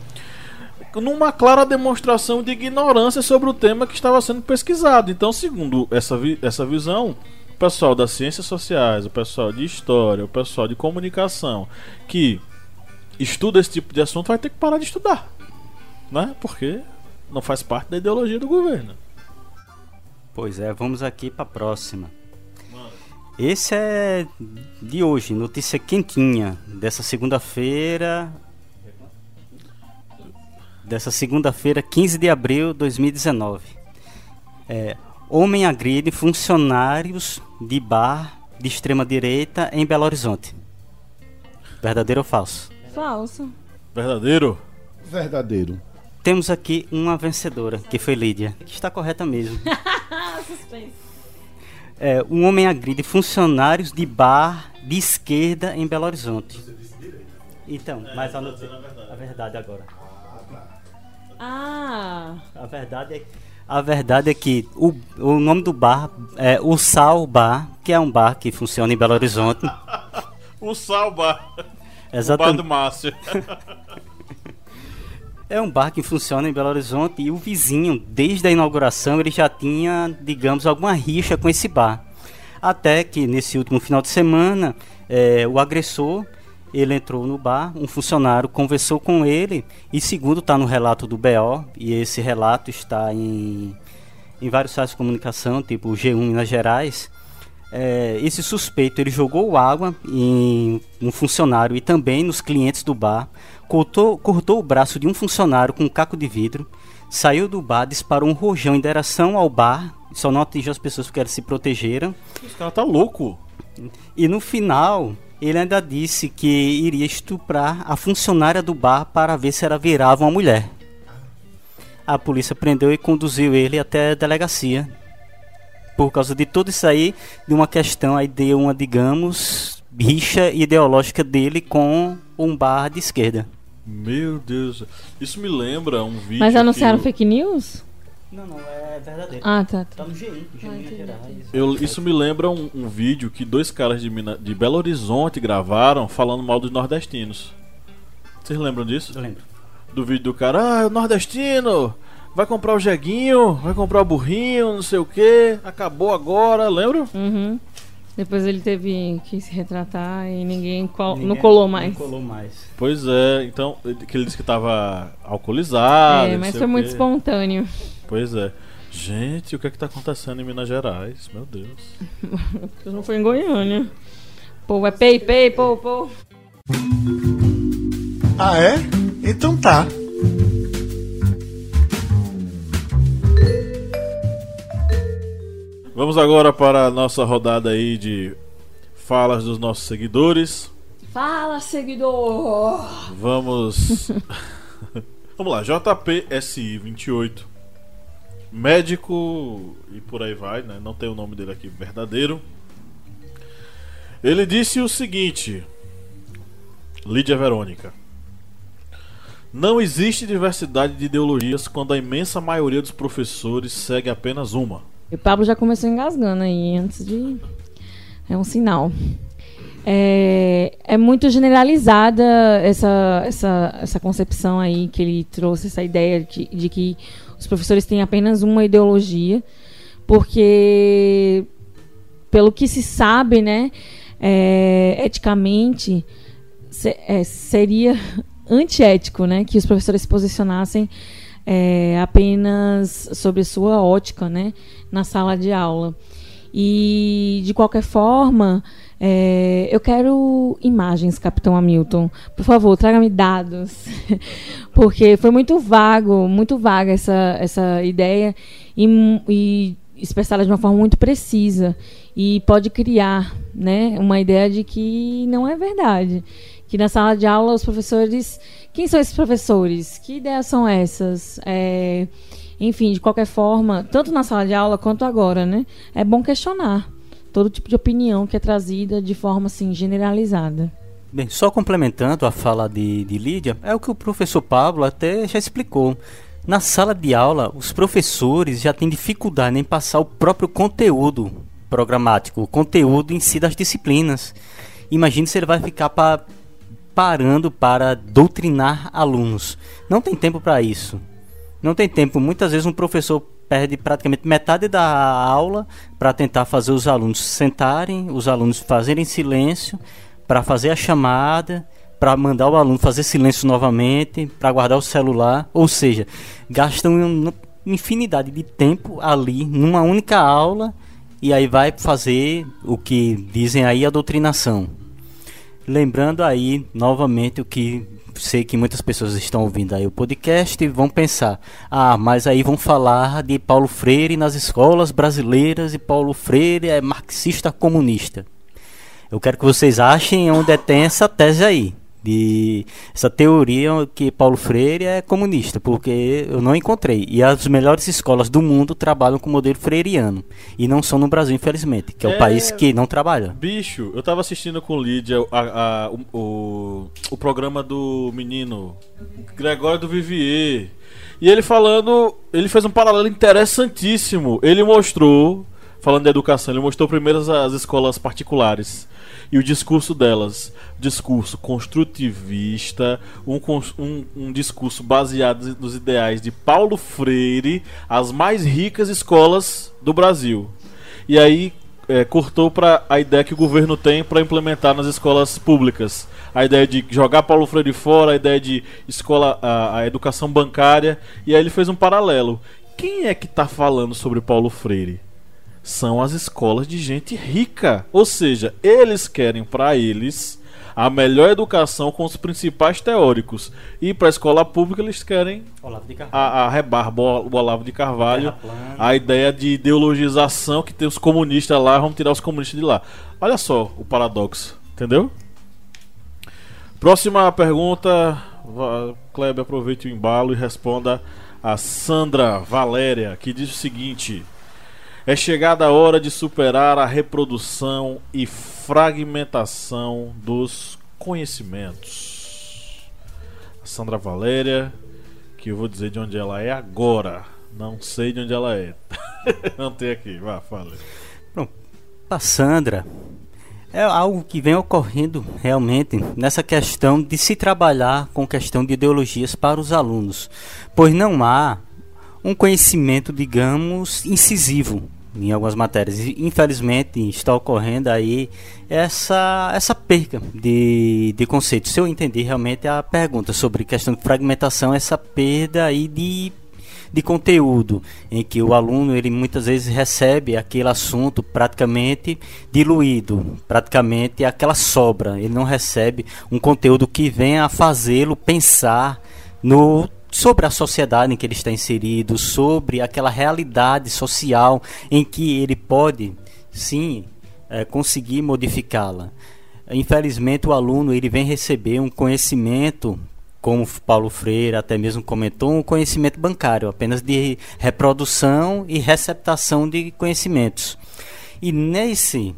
numa clara demonstração de ignorância sobre o tema que estava sendo pesquisado. Então, segundo essa, vi essa visão, o pessoal das ciências sociais, o pessoal de história, o pessoal de comunicação que estuda esse tipo de assunto vai ter que parar de estudar, né? Porque não faz parte da ideologia do governo. Pois é, vamos aqui para a próxima. Esse é de hoje, notícia quentinha, dessa segunda-feira, dessa segunda-feira, 15 de abril de 2019. É, homem agride funcionários de bar de extrema direita em Belo Horizonte. Verdadeiro ou falso? Falso. Verdadeiro? Verdadeiro. Temos aqui uma vencedora, que foi Lídia, que está correta mesmo. é, um homem agride funcionários de bar de esquerda em Belo Horizonte. Então, mas a, a verdade agora. Ah. A verdade é, a verdade é que o, o nome do bar é o Sal Bar, que é um bar que funciona em Belo Horizonte. o Sal Bar. Exatamente. O bar do Márcio. É um bar que funciona em Belo Horizonte e o vizinho, desde a inauguração, ele já tinha, digamos, alguma rixa com esse bar. Até que nesse último final de semana, é, o agressor ele entrou no bar, um funcionário conversou com ele, e segundo está no relato do BO, e esse relato está em, em vários sites de comunicação, tipo o G1 Minas Gerais, é, esse suspeito ele jogou água em um funcionário e também nos clientes do bar, cortou, cortou o braço de um funcionário com um caco de vidro, saiu do bar, disparou um rojão em direção ao bar, só não atingiu as pessoas porque eles se protegeram. Esse cara tá louco. E no final, ele ainda disse que iria estuprar a funcionária do bar para ver se ela virava uma mulher. A polícia prendeu e conduziu ele até a delegacia. Por causa de tudo isso aí, de uma questão aí de uma, digamos, rixa ideológica dele com um bar de esquerda. Meu Deus, isso me lembra um vídeo. Mas anunciaram fake news? Não, não, é verdadeiro. Ah, tá. Tá no G1, G1 Ah, Minas Gerais. Eu, isso me lembra um, um vídeo que dois caras de, Mina- de Belo Horizonte gravaram falando mal dos nordestinos. Vocês lembram disso? Eu lembro. Do vídeo do cara, ah, o nordestino, vai comprar o jeguinho, vai comprar o burrinho, não sei o que, acabou agora, lembram? Uhum. Depois ele teve que se retratar e ninguém, col- não Ninguém- colou mais. Não colou mais. Pois é, então, ele- que ele disse que tava alcoolizado. é, mas foi muito espontâneo. Pois é. Gente, o que é que tá acontecendo em Minas Gerais? Meu Deus. Eu não foi em Goiânia. Pô, é pei, pei, pô, pô. Ah, é? Então tá. Vamos agora para a nossa rodada aí de falas dos nossos seguidores. Fala, seguidor! Vamos. Vamos lá, JPSI28. Médico e por aí vai, né? Não tem o nome dele aqui verdadeiro. Ele disse o seguinte: Lídia Verônica. Não existe diversidade de ideologias quando a imensa maioria dos professores segue apenas uma. E o Pablo já começou engasgando aí antes de. É um sinal. É, é muito generalizada essa, essa, essa concepção aí que ele trouxe, essa ideia de, de que os professores têm apenas uma ideologia. porque pelo que se sabe, né, é, eticamente se, é, seria antiético, né, que os professores se posicionassem é, apenas sobre sua ótica, né, na sala de aula. E de qualquer forma, é, eu quero imagens, Capitão Hamilton. Por favor, traga-me dados. Porque foi muito vago, muito vaga essa, essa ideia e, e expressada de uma forma muito precisa. E pode criar né, uma ideia de que não é verdade. Que na sala de aula os professores. Quem são esses professores? Que ideias são essas? É, enfim, de qualquer forma, tanto na sala de aula quanto agora, né? É bom questionar todo tipo de opinião que é trazida de forma assim generalizada. Bem, só complementando a fala de, de Lídia, é o que o professor Pablo até já explicou. Na sala de aula, os professores já têm dificuldade em passar o próprio conteúdo programático, o conteúdo em si das disciplinas. Imagine se ele vai ficar pa parando para doutrinar alunos. Não tem tempo para isso. Não tem tempo. Muitas vezes um professor perde praticamente metade da aula para tentar fazer os alunos sentarem, os alunos fazerem silêncio, para fazer a chamada, para mandar o aluno fazer silêncio novamente, para guardar o celular. Ou seja, gastam uma infinidade de tempo ali numa única aula e aí vai fazer o que dizem aí a doutrinação. Lembrando aí novamente o que sei que muitas pessoas estão ouvindo aí o podcast e vão pensar: ah, mas aí vão falar de Paulo Freire nas escolas brasileiras e Paulo Freire é marxista comunista. Eu quero que vocês achem onde tem essa tese aí de essa teoria que Paulo Freire é comunista, porque eu não encontrei. E as melhores escolas do mundo trabalham com o modelo freiriano. E não são no Brasil, infelizmente, que é, é o país que não trabalha. Bicho, eu tava assistindo com Lídia a, a, o, o, o programa do menino Gregório do Vivier. E ele falando, ele fez um paralelo interessantíssimo. Ele mostrou, falando de educação, ele mostrou primeiro as, as escolas particulares e o discurso delas, discurso construtivista, um, um, um discurso baseado nos ideais de Paulo Freire, as mais ricas escolas do Brasil. E aí é, cortou para a ideia que o governo tem para implementar nas escolas públicas. A ideia de jogar Paulo Freire fora, a ideia de escola, a, a educação bancária. E aí ele fez um paralelo. Quem é que está falando sobre Paulo Freire? São as escolas de gente rica. Ou seja, eles querem para eles a melhor educação com os principais teóricos. E para a escola pública eles querem a, a rebarba, o Olavo de Carvalho, a ideia de ideologização que tem os comunistas lá, vamos tirar os comunistas de lá. Olha só o paradoxo, entendeu? Próxima pergunta, Kleber aproveite o embalo e responda a Sandra Valéria, que diz o seguinte: é chegada a hora de superar a reprodução e fragmentação dos conhecimentos. A Sandra Valéria, que eu vou dizer de onde ela é agora. Não sei de onde ela é. Não tem aqui, vá, fale. Pronto. A Sandra é algo que vem ocorrendo realmente nessa questão de se trabalhar com questão de ideologias para os alunos, pois não há um conhecimento, digamos, incisivo em algumas matérias. Infelizmente está ocorrendo aí essa, essa perca de, de conceitos. Se eu entender realmente a pergunta sobre questão de fragmentação, essa perda aí de, de conteúdo, em que o aluno ele muitas vezes recebe aquele assunto praticamente diluído, praticamente aquela sobra. Ele não recebe um conteúdo que venha a fazê-lo pensar no sobre a sociedade em que ele está inserido, sobre aquela realidade social em que ele pode, sim, é, conseguir modificá-la. Infelizmente, o aluno ele vem receber um conhecimento, como Paulo Freire até mesmo comentou, um conhecimento bancário, apenas de reprodução e receptação de conhecimentos. E nesse,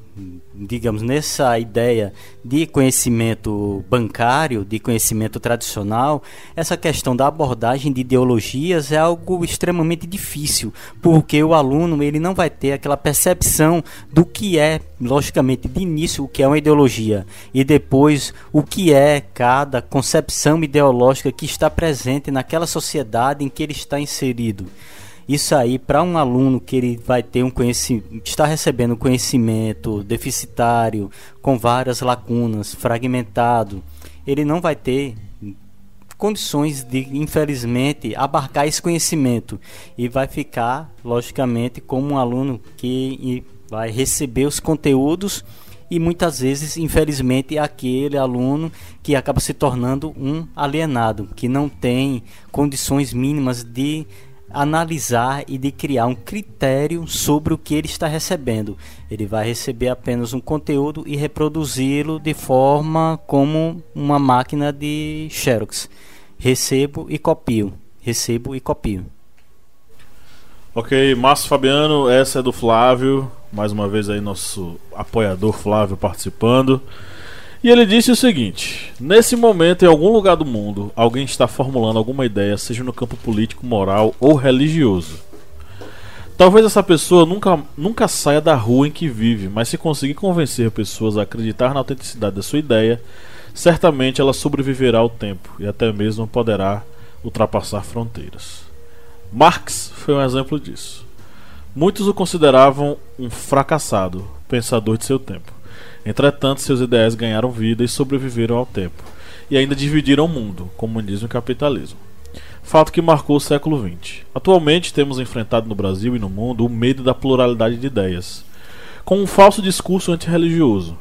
digamos, nessa ideia de conhecimento bancário, de conhecimento tradicional, essa questão da abordagem de ideologias é algo extremamente difícil, porque o aluno ele não vai ter aquela percepção do que é, logicamente, de início o que é uma ideologia e depois o que é cada concepção ideológica que está presente naquela sociedade em que ele está inserido. Isso aí, para um aluno que ele vai ter um conhecimento, está recebendo conhecimento deficitário, com várias lacunas, fragmentado, ele não vai ter condições de, infelizmente, abarcar esse conhecimento. E vai ficar, logicamente, como um aluno que vai receber os conteúdos e muitas vezes, infelizmente, aquele aluno que acaba se tornando um alienado, que não tem condições mínimas de analisar e de criar um critério sobre o que ele está recebendo. Ele vai receber apenas um conteúdo e reproduzi-lo de forma como uma máquina de Xerox. Recebo e copio. Recebo e copio. Ok, Márcio Fabiano, essa é do Flávio. Mais uma vez aí nosso apoiador Flávio participando. E ele disse o seguinte: Nesse momento, em algum lugar do mundo, alguém está formulando alguma ideia, seja no campo político, moral ou religioso. Talvez essa pessoa nunca, nunca saia da rua em que vive, mas se conseguir convencer pessoas a acreditar na autenticidade da sua ideia, certamente ela sobreviverá ao tempo e até mesmo poderá ultrapassar fronteiras. Marx foi um exemplo disso. Muitos o consideravam um fracassado, pensador de seu tempo. Entretanto, seus ideais ganharam vida e sobreviveram ao tempo, e ainda dividiram o mundo, comunismo e capitalismo. Fato que marcou o século XX. Atualmente temos enfrentado no Brasil e no mundo o medo da pluralidade de ideias, com um falso discurso antirreligioso,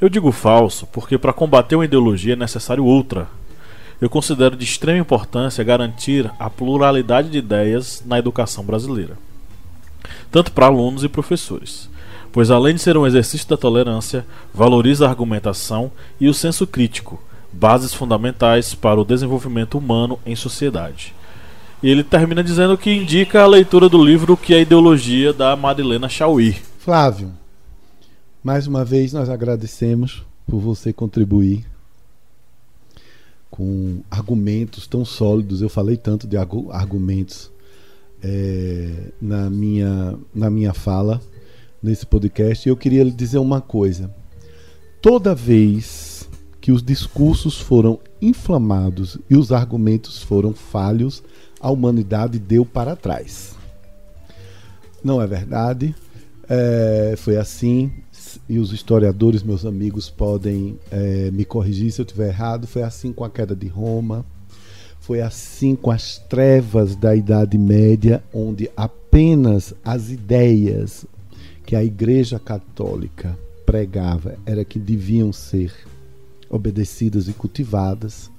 eu digo falso porque para combater uma ideologia é necessário outra. Eu considero de extrema importância garantir a pluralidade de ideias na educação brasileira, tanto para alunos e professores, pois além de ser um exercício da tolerância, valoriza a argumentação e o senso crítico, bases fundamentais para o desenvolvimento humano em sociedade. E ele termina dizendo que indica a leitura do livro Que é a Ideologia da Marilena Chauí. Flávio, mais uma vez nós agradecemos por você contribuir com argumentos tão sólidos. Eu falei tanto de argumentos é, na, minha, na minha fala nesse podcast. E eu queria lhe dizer uma coisa. Toda vez que os discursos foram inflamados e os argumentos foram falhos, a humanidade deu para trás. Não é verdade? É, foi assim e os historiadores, meus amigos, podem é, me corrigir se eu estiver errado. Foi assim com a queda de Roma, foi assim com as trevas da Idade Média, onde apenas as ideias que a Igreja Católica pregava era que deviam ser obedecidas e cultivadas.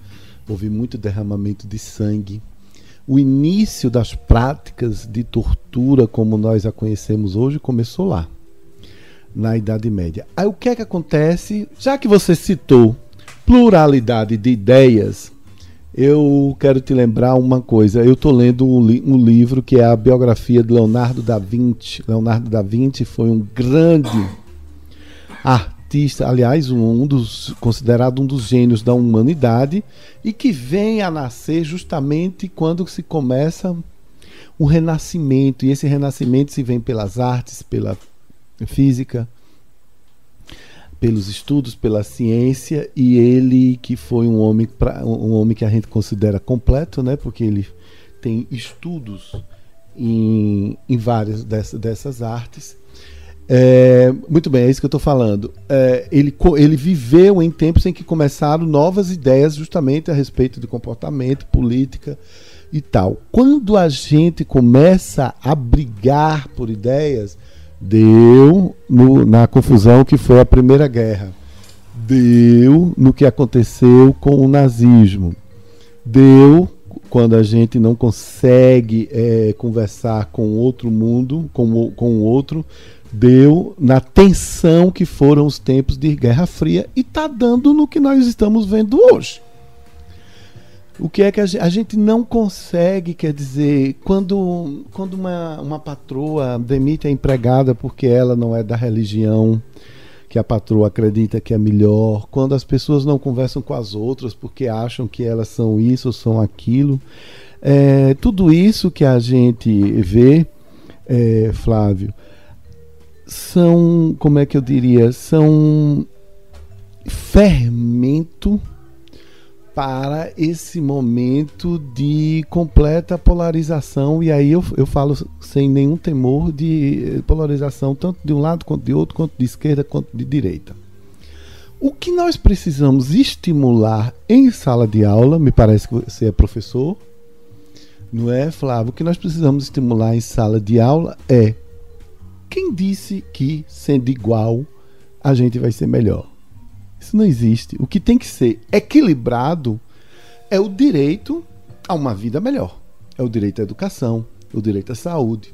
Houve muito derramamento de sangue. O início das práticas de tortura, como nós a conhecemos hoje, começou lá na Idade Média. Aí o que é que acontece? Já que você citou pluralidade de ideias, eu quero te lembrar uma coisa. Eu estou lendo um, li um, livro que é a biografia de Leonardo da Vinci. Leonardo da Vinci foi um grande artista, aliás, um dos considerado um dos gênios da humanidade e que vem a nascer justamente quando se começa o renascimento. E esse renascimento se vem pelas artes, pela física, pelos estudos, pela ciência, e ele que foi um homem, pra, um homem que a gente considera completo, né? porque ele tem estudos em, em várias dessas, dessas artes. É, muito bem, é isso que eu estou falando. É, ele, ele viveu em tempos em que começaram novas ideias justamente a respeito de comportamento, política e tal. Quando a gente começa a brigar por ideias, deu no, na confusão que foi a Primeira Guerra, deu no que aconteceu com o nazismo, deu quando a gente não consegue é, conversar com outro mundo, com, com o outro, deu na tensão que foram os tempos de Guerra Fria e está dando no que nós estamos vendo hoje. O que é que a gente, a gente, não consegue, quer dizer, quando, quando uma, uma patroa demite a empregada porque ela não é da religião que a patroa acredita que é melhor, quando as pessoas não conversam com as outras porque acham que elas são isso ou são aquilo, é, tudo isso que a gente vê, é, Flávio, são, como é que eu diria, são fermento para esse momento de completa polarização, e aí eu, eu falo sem nenhum temor de polarização, tanto de um lado quanto de outro, quanto de esquerda quanto de direita. O que nós precisamos estimular em sala de aula, me parece que você é professor, não é, Flávio? O que nós precisamos estimular em sala de aula é quem disse que sendo igual a gente vai ser melhor? Isso não existe. O que tem que ser equilibrado é o direito a uma vida melhor. É o direito à educação, o direito à saúde,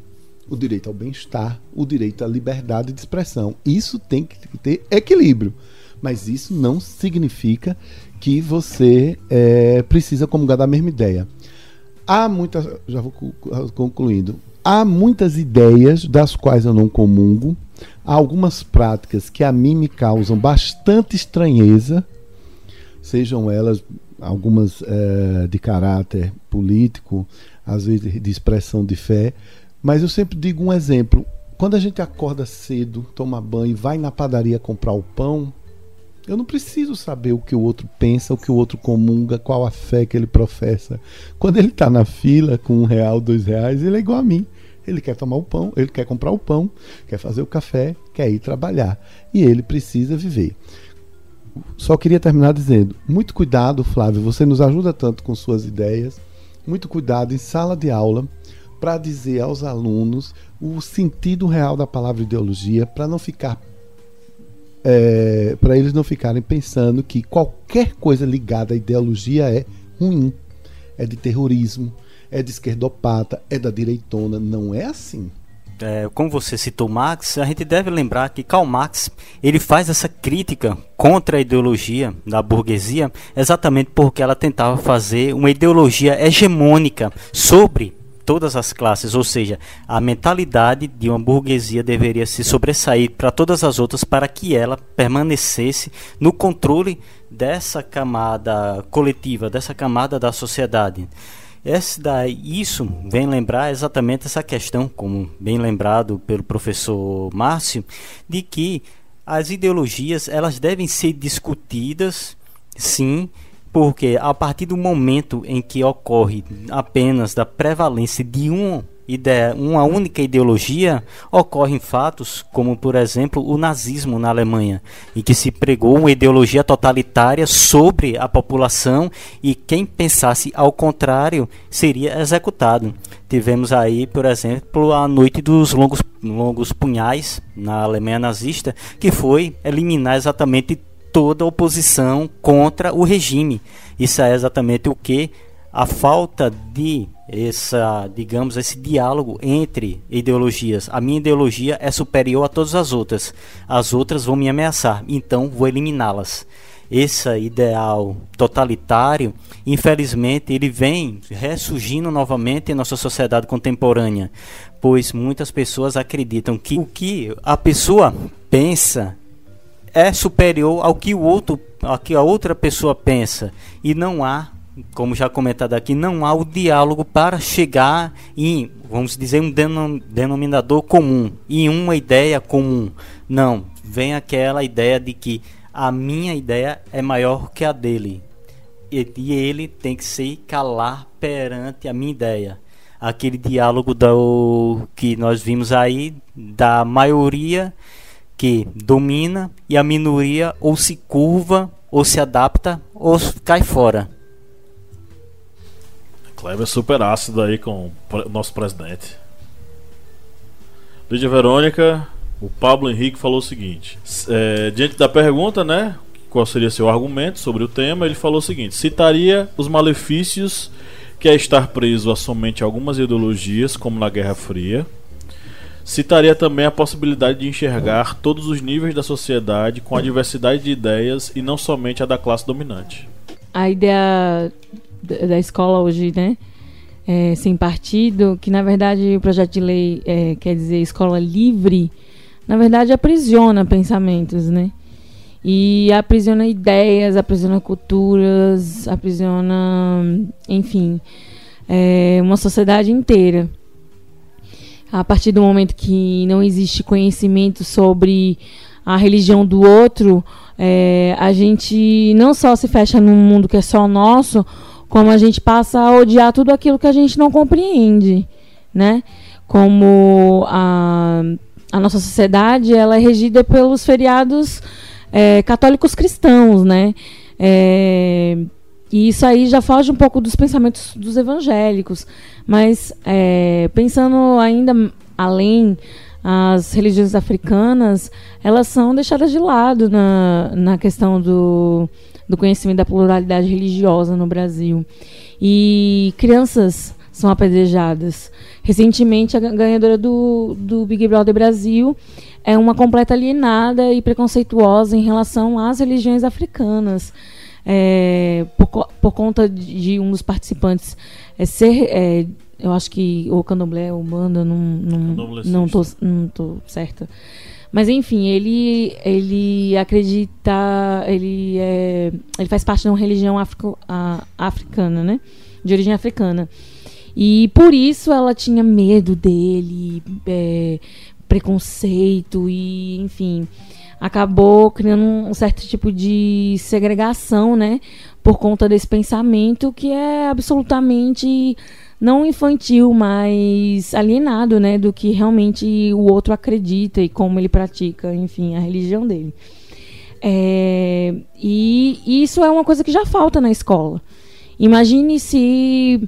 o direito ao bem-estar, o direito à liberdade de expressão. Isso tem que ter equilíbrio. Mas isso não significa que você é, precisa comungar da mesma ideia. Há muitas. Já vou concluindo. Há muitas ideias das quais eu não comungo, há algumas práticas que a mim me causam bastante estranheza, sejam elas algumas é, de caráter político, às vezes de expressão de fé, mas eu sempre digo um exemplo. Quando a gente acorda cedo, toma banho e vai na padaria comprar o pão, eu não preciso saber o que o outro pensa, o que o outro comunga, qual a fé que ele professa. Quando ele está na fila com um real, dois reais, ele é igual a mim. Ele quer tomar o pão, ele quer comprar o pão, quer fazer o café, quer ir trabalhar. E ele precisa viver. Só queria terminar dizendo: muito cuidado, Flávio, você nos ajuda tanto com suas ideias. Muito cuidado em sala de aula para dizer aos alunos o sentido real da palavra ideologia, para não ficar é, para eles não ficarem pensando que qualquer coisa ligada à ideologia é ruim, é de terrorismo, é de esquerdopata, é da direitona. Não é assim. É, como você citou Marx, a gente deve lembrar que Karl Marx ele faz essa crítica contra a ideologia da burguesia exatamente porque ela tentava fazer uma ideologia hegemônica sobre todas as classes, ou seja, a mentalidade de uma burguesia deveria se sobressair para todas as outras para que ela permanecesse no controle dessa camada coletiva, dessa camada da sociedade. Esse daí, isso vem lembrar exatamente essa questão, como bem lembrado pelo professor Márcio, de que as ideologias elas devem ser discutidas, sim, porque a partir do momento em que ocorre apenas da prevalência de um ideia, uma única ideologia, ocorrem fatos como, por exemplo, o nazismo na Alemanha, em que se pregou uma ideologia totalitária sobre a população e quem pensasse ao contrário seria executado. Tivemos aí, por exemplo, a noite dos longos, longos punhais na Alemanha nazista, que foi eliminar exatamente toda oposição contra o regime. Isso é exatamente o que a falta de essa, digamos, esse diálogo entre ideologias. A minha ideologia é superior a todas as outras. As outras vão me ameaçar, então vou eliminá-las. Esse ideal totalitário, infelizmente, ele vem ressurgindo novamente em nossa sociedade contemporânea, pois muitas pessoas acreditam que o que a pessoa pensa é superior ao que o outro, ao que a outra pessoa pensa e não há como já comentado aqui, não há o diálogo para chegar em, vamos dizer, um denominador comum, em uma ideia comum. Não, vem aquela ideia de que a minha ideia é maior que a dele. E, e ele tem que se calar perante a minha ideia. Aquele diálogo do, que nós vimos aí da maioria que domina e a minoria ou se curva, ou se adapta, ou cai fora. Kleber é super ácido aí com o nosso presidente. Lídia Verônica, o Pablo Henrique falou o seguinte: é, diante da pergunta, né? Qual seria seu argumento sobre o tema? Ele falou o seguinte: citaria os malefícios que é estar preso a somente algumas ideologias, como na Guerra Fria. Citaria também a possibilidade de enxergar todos os níveis da sociedade com a diversidade de ideias e não somente a da classe dominante. A ideia da escola hoje, né? É, sem partido, que na verdade o projeto de lei é, quer dizer escola livre, na verdade aprisiona pensamentos, né? E aprisiona ideias, aprisiona culturas, aprisiona, enfim, é, uma sociedade inteira. A partir do momento que não existe conhecimento sobre a religião do outro, é, a gente não só se fecha num mundo que é só nosso, como a gente passa a odiar tudo aquilo que a gente não compreende, né? Como a, a nossa sociedade ela é regida pelos feriados é, católicos cristãos, né? É, e isso aí já foge um pouco dos pensamentos dos evangélicos. Mas é, pensando ainda além, as religiões africanas, elas são deixadas de lado na, na questão do, do conhecimento da pluralidade religiosa no Brasil. E crianças são apedrejadas. Recentemente, a ganhadora do, do Big Brother Brasil é uma completa alienada e preconceituosa em relação às religiões africanas. É, por, por, conta de um dos participantes é, ser, é, eu acho que o candomblé ou banda, não, não, não, tô, não tô certa. Mas enfim, ele ele acredita, ele é, ele faz parte de uma religião africo, a, africana, né? De origem africana. E por isso ela tinha medo dele, é, preconceito e, enfim, acabou criando um certo tipo de segregação, né? Por conta desse pensamento que é absolutamente não infantil, mas alienado, né, do que realmente o outro acredita e como ele pratica, enfim, a religião dele. É, e, isso é uma coisa que já falta na escola. Imagine se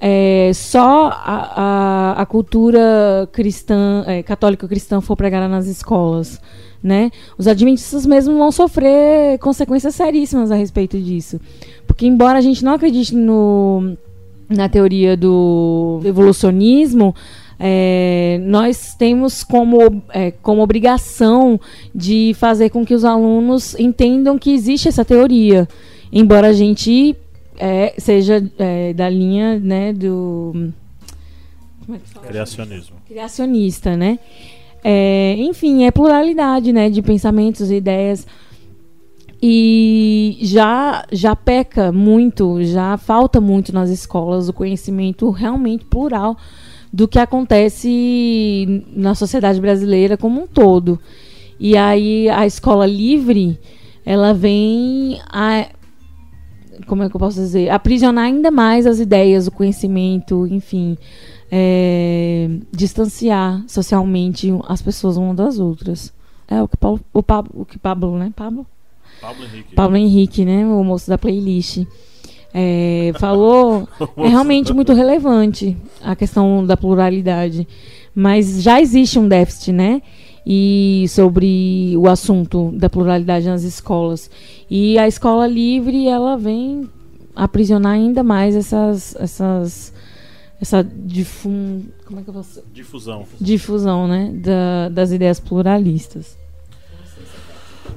é, só a, a, a, cultura cristã, é, católica cristã for pregada nas escolas. Né? Os adventistas mesmo vão sofrer consequências seríssimas a respeito disso. Porque, embora a gente não acredite no, na teoria do evolucionismo, é, nós temos como, é, como obrigação de fazer com que os alunos entendam que existe essa teoria, embora a gente é, seja é, da linha né, do é criacionismo criacionista, né? É, enfim, é pluralidade, né, de pensamentos e ideias. E já já peca muito, já falta muito nas escolas o conhecimento realmente plural do que acontece na sociedade brasileira como um todo. E aí a escola livre, ela vem a como é que eu posso dizer, aprisionar ainda mais as ideias, o conhecimento, enfim, é, distanciar socialmente as pessoas umas das outras. É o que Paulo, o Pablo, o que Pablo, né? Pablo Pablo Henrique. Pablo Henrique, né? O moço da playlist. É, falou. é realmente muito relevante a questão da pluralidade. Mas já existe um déficit, né? E sobre o assunto da pluralidade nas escolas. E a escola livre, ela vem aprisionar ainda mais essas. essas essa difun, como é que eu posso... difusão. Difusão, né? Da, das ideias pluralistas.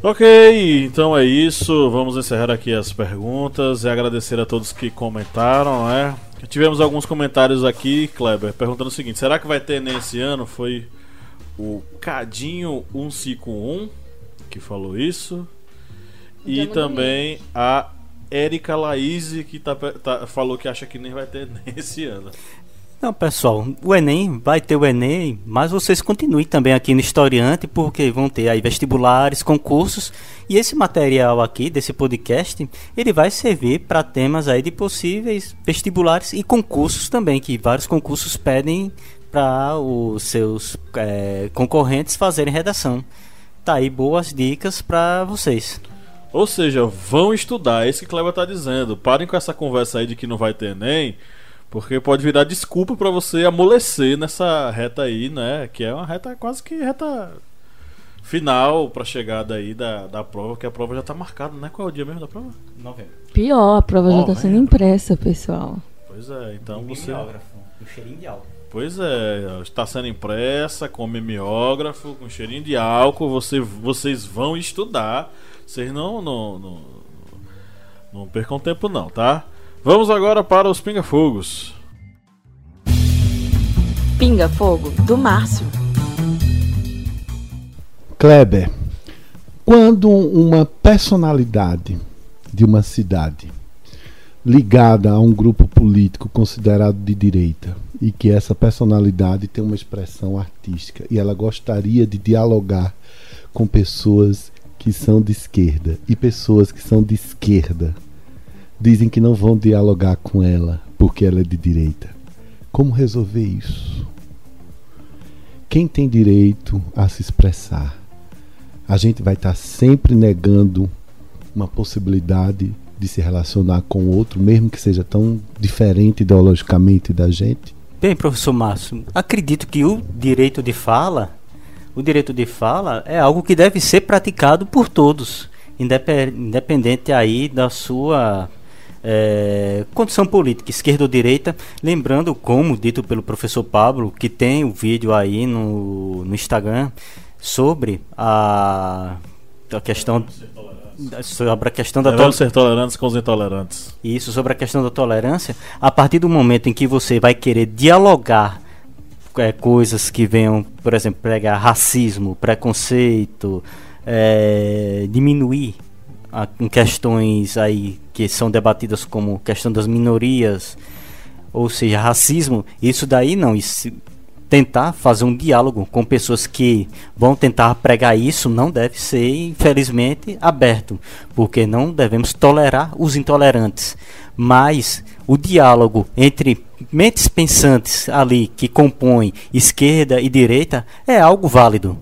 Ok, então é isso. Vamos encerrar aqui as perguntas e agradecer a todos que comentaram, né? Tivemos alguns comentários aqui, Kleber, perguntando o seguinte: será que vai ter nesse ano? Foi o Cadinho 151 que falou isso. E também a Érica Laís, que tá, tá, falou que acha que nem vai ter nesse ano. Não, pessoal, o Enem vai ter o Enem, mas vocês continuem também aqui no Historiante, porque vão ter aí vestibulares, concursos, e esse material aqui desse podcast, ele vai servir para temas aí de possíveis vestibulares e concursos também, que vários concursos pedem para os seus é, concorrentes fazerem redação. Tá aí boas dicas para vocês. Ou seja, vão estudar, é isso que Cleber tá dizendo. Parem com essa conversa aí de que não vai ter Enem porque pode virar desculpa para você amolecer nessa reta aí, né? Que é uma reta quase que reta final pra chegada aí da, da prova, que a prova já tá marcada, né? Qual é o dia mesmo da prova? Novembro. Pior, a prova oh, já tá sendo impressa, pessoal. Pois é, então e você. Com cheirinho de álcool. Pois é, está sendo impressa com mimeógrafo, com cheirinho de álcool. Você, vocês vão estudar. Vocês não, não, não, não percam tempo, não, tá? Vamos agora para os pinga-fogos. Pinga-fogo do Márcio. Kleber, quando uma personalidade de uma cidade ligada a um grupo político considerado de direita e que essa personalidade tem uma expressão artística e ela gostaria de dialogar com pessoas que são de esquerda e pessoas que são de esquerda dizem que não vão dialogar com ela porque ela é de direita. Como resolver isso? Quem tem direito a se expressar? A gente vai estar sempre negando uma possibilidade de se relacionar com outro, mesmo que seja tão diferente ideologicamente da gente? Bem, professor Márcio, acredito que o direito de fala, o direito de fala é algo que deve ser praticado por todos, independente aí da sua é, condição política, esquerda ou direita. Lembrando, como dito pelo professor Pablo, que tem o um vídeo aí no, no Instagram sobre a, a questão sobre a questão da Devemos ser tolerantes com os intolerantes. Isso, sobre a questão da tolerância, a partir do momento em que você vai querer dialogar é, coisas que venham, por exemplo, pregar racismo, preconceito, é, diminuir a, em questões aí que são debatidas como questão das minorias, ou seja, racismo, isso daí não, isso, tentar fazer um diálogo com pessoas que vão tentar pregar isso não deve ser, infelizmente, aberto, porque não devemos tolerar os intolerantes. Mas o diálogo entre mentes pensantes ali que compõem esquerda e direita é algo válido.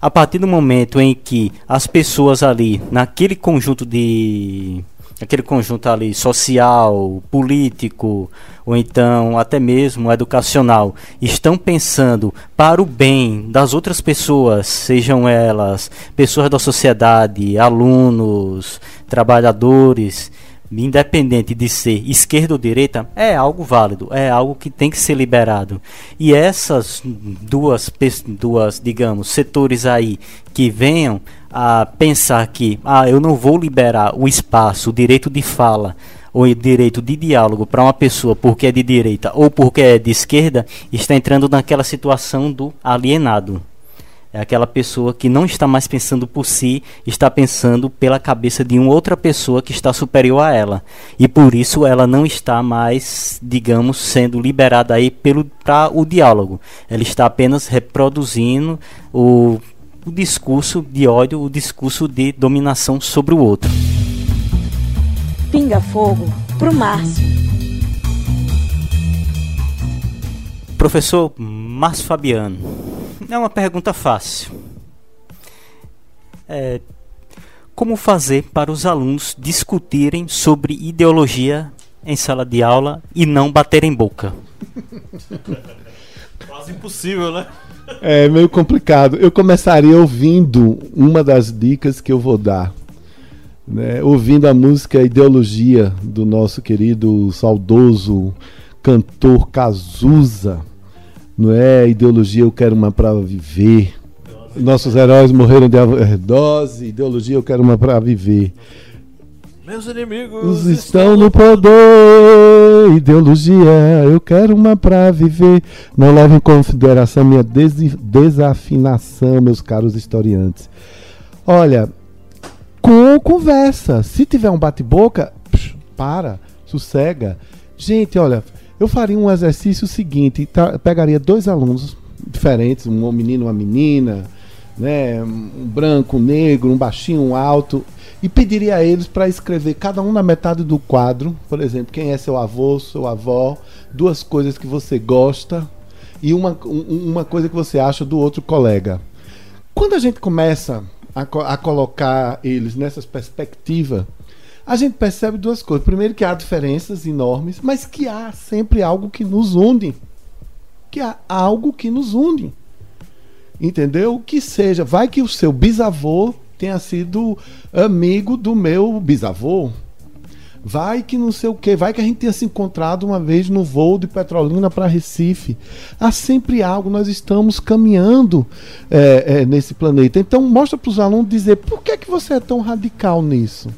A partir do momento em que as pessoas ali, naquele conjunto de aquele conjunto ali social, político ou então até mesmo educacional estão pensando para o bem das outras pessoas, sejam elas pessoas da sociedade, alunos, trabalhadores, independente de ser esquerda ou direita, é algo válido, é algo que tem que ser liberado. E essas duas, duas digamos, setores aí que venham a pensar que ah, eu não vou liberar o espaço, o direito de fala ou o direito de diálogo para uma pessoa porque é de direita ou porque é de esquerda, está entrando naquela situação do alienado. É aquela pessoa que não está mais pensando por si, está pensando pela cabeça de uma outra pessoa que está superior a ela. E por isso ela não está mais, digamos, sendo liberada aí para o diálogo. Ela está apenas reproduzindo o o discurso de ódio, o discurso de dominação sobre o outro. Pinga fogo pro Márcio. Professor Márcio Fabiano, é uma pergunta fácil. É, como fazer para os alunos discutirem sobre ideologia em sala de aula e não baterem boca? Quase impossível, né? É meio complicado. Eu começaria ouvindo uma das dicas que eu vou dar. Né? Ouvindo a música Ideologia do nosso querido saudoso cantor Cazuza. Não é ideologia eu quero uma para viver. Nossos heróis morreram de overdose. Ideologia eu quero uma para viver. Meus inimigos estão no poder. Ideologia, eu quero uma pra viver. Não leve em consideração minha des desafinação, meus caros historiantes. Olha, com conversa. Se tiver um bate-boca, para, sossega. Gente, olha, eu faria um exercício seguinte: tá, pegaria dois alunos diferentes, um menino, uma menina, né, um branco, um negro, um baixinho, um alto e pediria a eles para escrever cada um na metade do quadro, por exemplo, quem é seu avô, sua avó, duas coisas que você gosta e uma, uma coisa que você acha do outro colega. Quando a gente começa a, a colocar eles nessas perspectivas, a gente percebe duas coisas. Primeiro, que há diferenças enormes, mas que há sempre algo que nos une. Que há algo que nos une. Entendeu? Que seja, vai que o seu bisavô tenha sido amigo do meu bisavô. Vai que não sei o que, vai que a gente tenha se encontrado uma vez no voo de Petrolina para Recife. Há sempre algo, nós estamos caminhando é, é, nesse planeta. Então, mostra para os alunos dizer por que, é que você é tão radical nisso.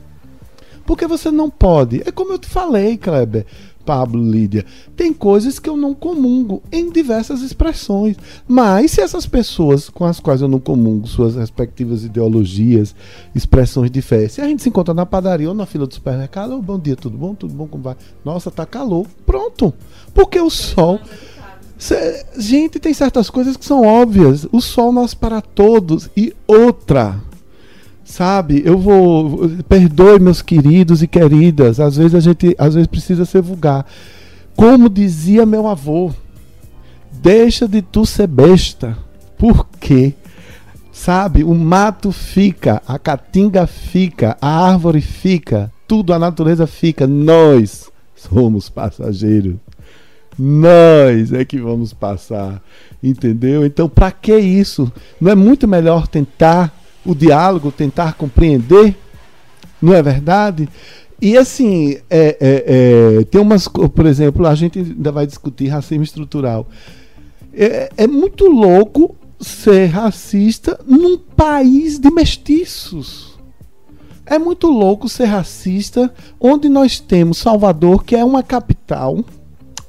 Porque você não pode. É como eu te falei, Kleber. Pablo Lídia, tem coisas que eu não comungo em diversas expressões. Mas se essas pessoas com as quais eu não comungo, suas respectivas ideologias, expressões de fé, se a gente se encontra na padaria ou na fila do supermercado, oh, bom dia, tudo bom? Tudo bom? Como vai? Nossa, tá calor. Pronto. Porque o sol. Gente, tem certas coisas que são óbvias. O sol nasce para todos. E outra. Sabe, eu vou. Perdoe, meus queridos e queridas. Às vezes a gente às vezes precisa ser vulgar. Como dizia meu avô, deixa de tu ser besta. Por quê? Sabe, o mato fica, a caatinga fica, a árvore fica, tudo, a natureza fica. Nós somos passageiros. Nós é que vamos passar. Entendeu? Então, para que isso? Não é muito melhor tentar o diálogo, tentar compreender, não é verdade? E assim, é, é, é, tem umas, por exemplo, a gente ainda vai discutir racismo estrutural. É, é muito louco ser racista num país de mestiços. É muito louco ser racista onde nós temos Salvador, que é uma capital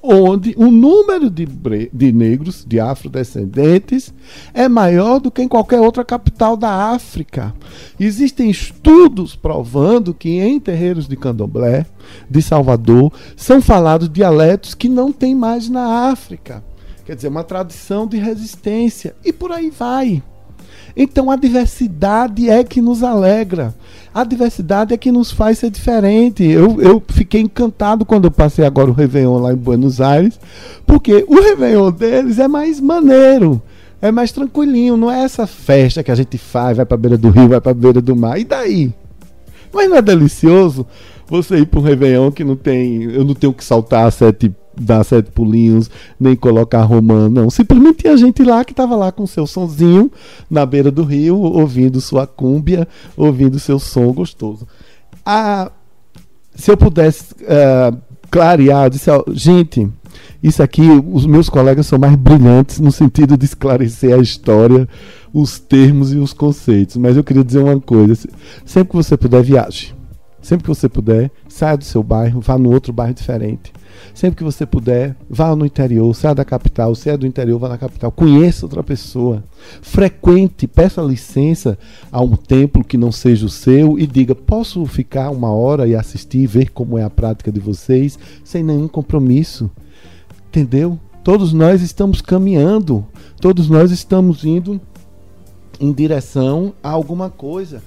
onde o número de, de negros, de afrodescendentes, é maior do que em qualquer outra capital da África. Existem estudos provando que em terreiros de candomblé, de Salvador, são falados dialetos que não tem mais na África. Quer dizer, uma tradição de resistência. E por aí vai. Então a diversidade é que nos alegra. A diversidade é que nos faz ser diferente. Eu, eu fiquei encantado quando eu passei agora o Réveillon lá em Buenos Aires, porque o Réveillon deles é mais maneiro. É mais tranquilinho, não é essa festa que a gente faz, vai pra beira do rio, vai pra beira do mar. E daí? Mas não é delicioso você ir para um Réveillon que não tem. Eu não tenho que saltar sete dar sete pulinhos, nem colocar romã, não. Simplesmente tinha gente lá que estava lá com seu sonzinho na beira do rio, ouvindo sua cúmbia, ouvindo seu som gostoso. Ah, se eu pudesse uh, clarear, disse, gente, isso aqui, os meus colegas são mais brilhantes no sentido de esclarecer a história, os termos e os conceitos. Mas eu queria dizer uma coisa: sempre que você puder, viaje. Sempre que você puder, saia do seu bairro, vá no outro bairro diferente. Sempre que você puder, vá no interior, saia da capital. Se é do interior, vá na capital. Conheça outra pessoa. Frequente, peça licença a um templo que não seja o seu e diga: posso ficar uma hora e assistir ver como é a prática de vocês, sem nenhum compromisso. Entendeu? Todos nós estamos caminhando, todos nós estamos indo em direção a alguma coisa.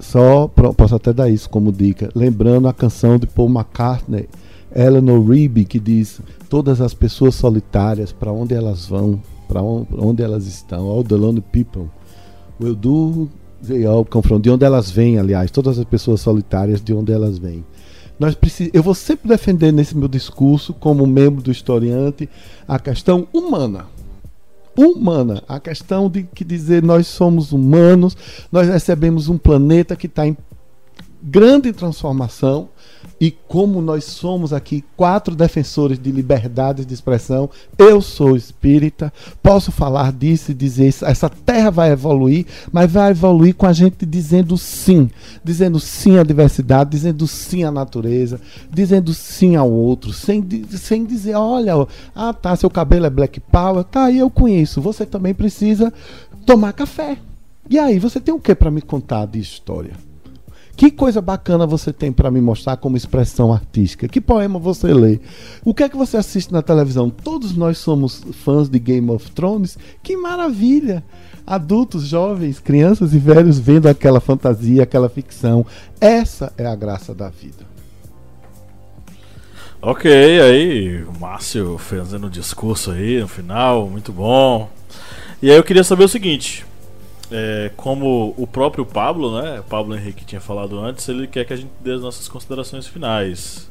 Só posso até dar isso como dica, lembrando a canção de Paul McCartney, Eleanor Rigby que diz: todas as pessoas solitárias, para onde elas vão, para onde elas estão, all the lonely people will do they all come from, de onde elas vêm, aliás, todas as pessoas solitárias, de onde elas vêm. Nós precis... Eu vou sempre defender nesse meu discurso, como membro do historiante, a questão humana. Humana, a questão de que dizer nós somos humanos, nós recebemos um planeta que está em grande transformação e como nós somos aqui quatro defensores de liberdade de expressão, eu sou espírita, posso falar disso e dizer isso. Essa terra vai evoluir, mas vai evoluir com a gente dizendo sim, dizendo sim à diversidade, dizendo sim à natureza, dizendo sim ao outro, sem, sem dizer, olha, ah tá, seu cabelo é black power, tá aí eu conheço. Você também precisa tomar café. E aí, você tem o que para me contar de história? Que coisa bacana você tem para me mostrar como expressão artística? Que poema você lê? O que é que você assiste na televisão? Todos nós somos fãs de Game of Thrones? Que maravilha! Adultos, jovens, crianças e velhos vendo aquela fantasia, aquela ficção. Essa é a graça da vida. Ok, aí o Márcio fazendo um discurso aí no final, muito bom. E aí eu queria saber o seguinte: é, como o próprio Pablo, né? Pablo Henrique tinha falado antes, ele quer que a gente dê as nossas considerações finais.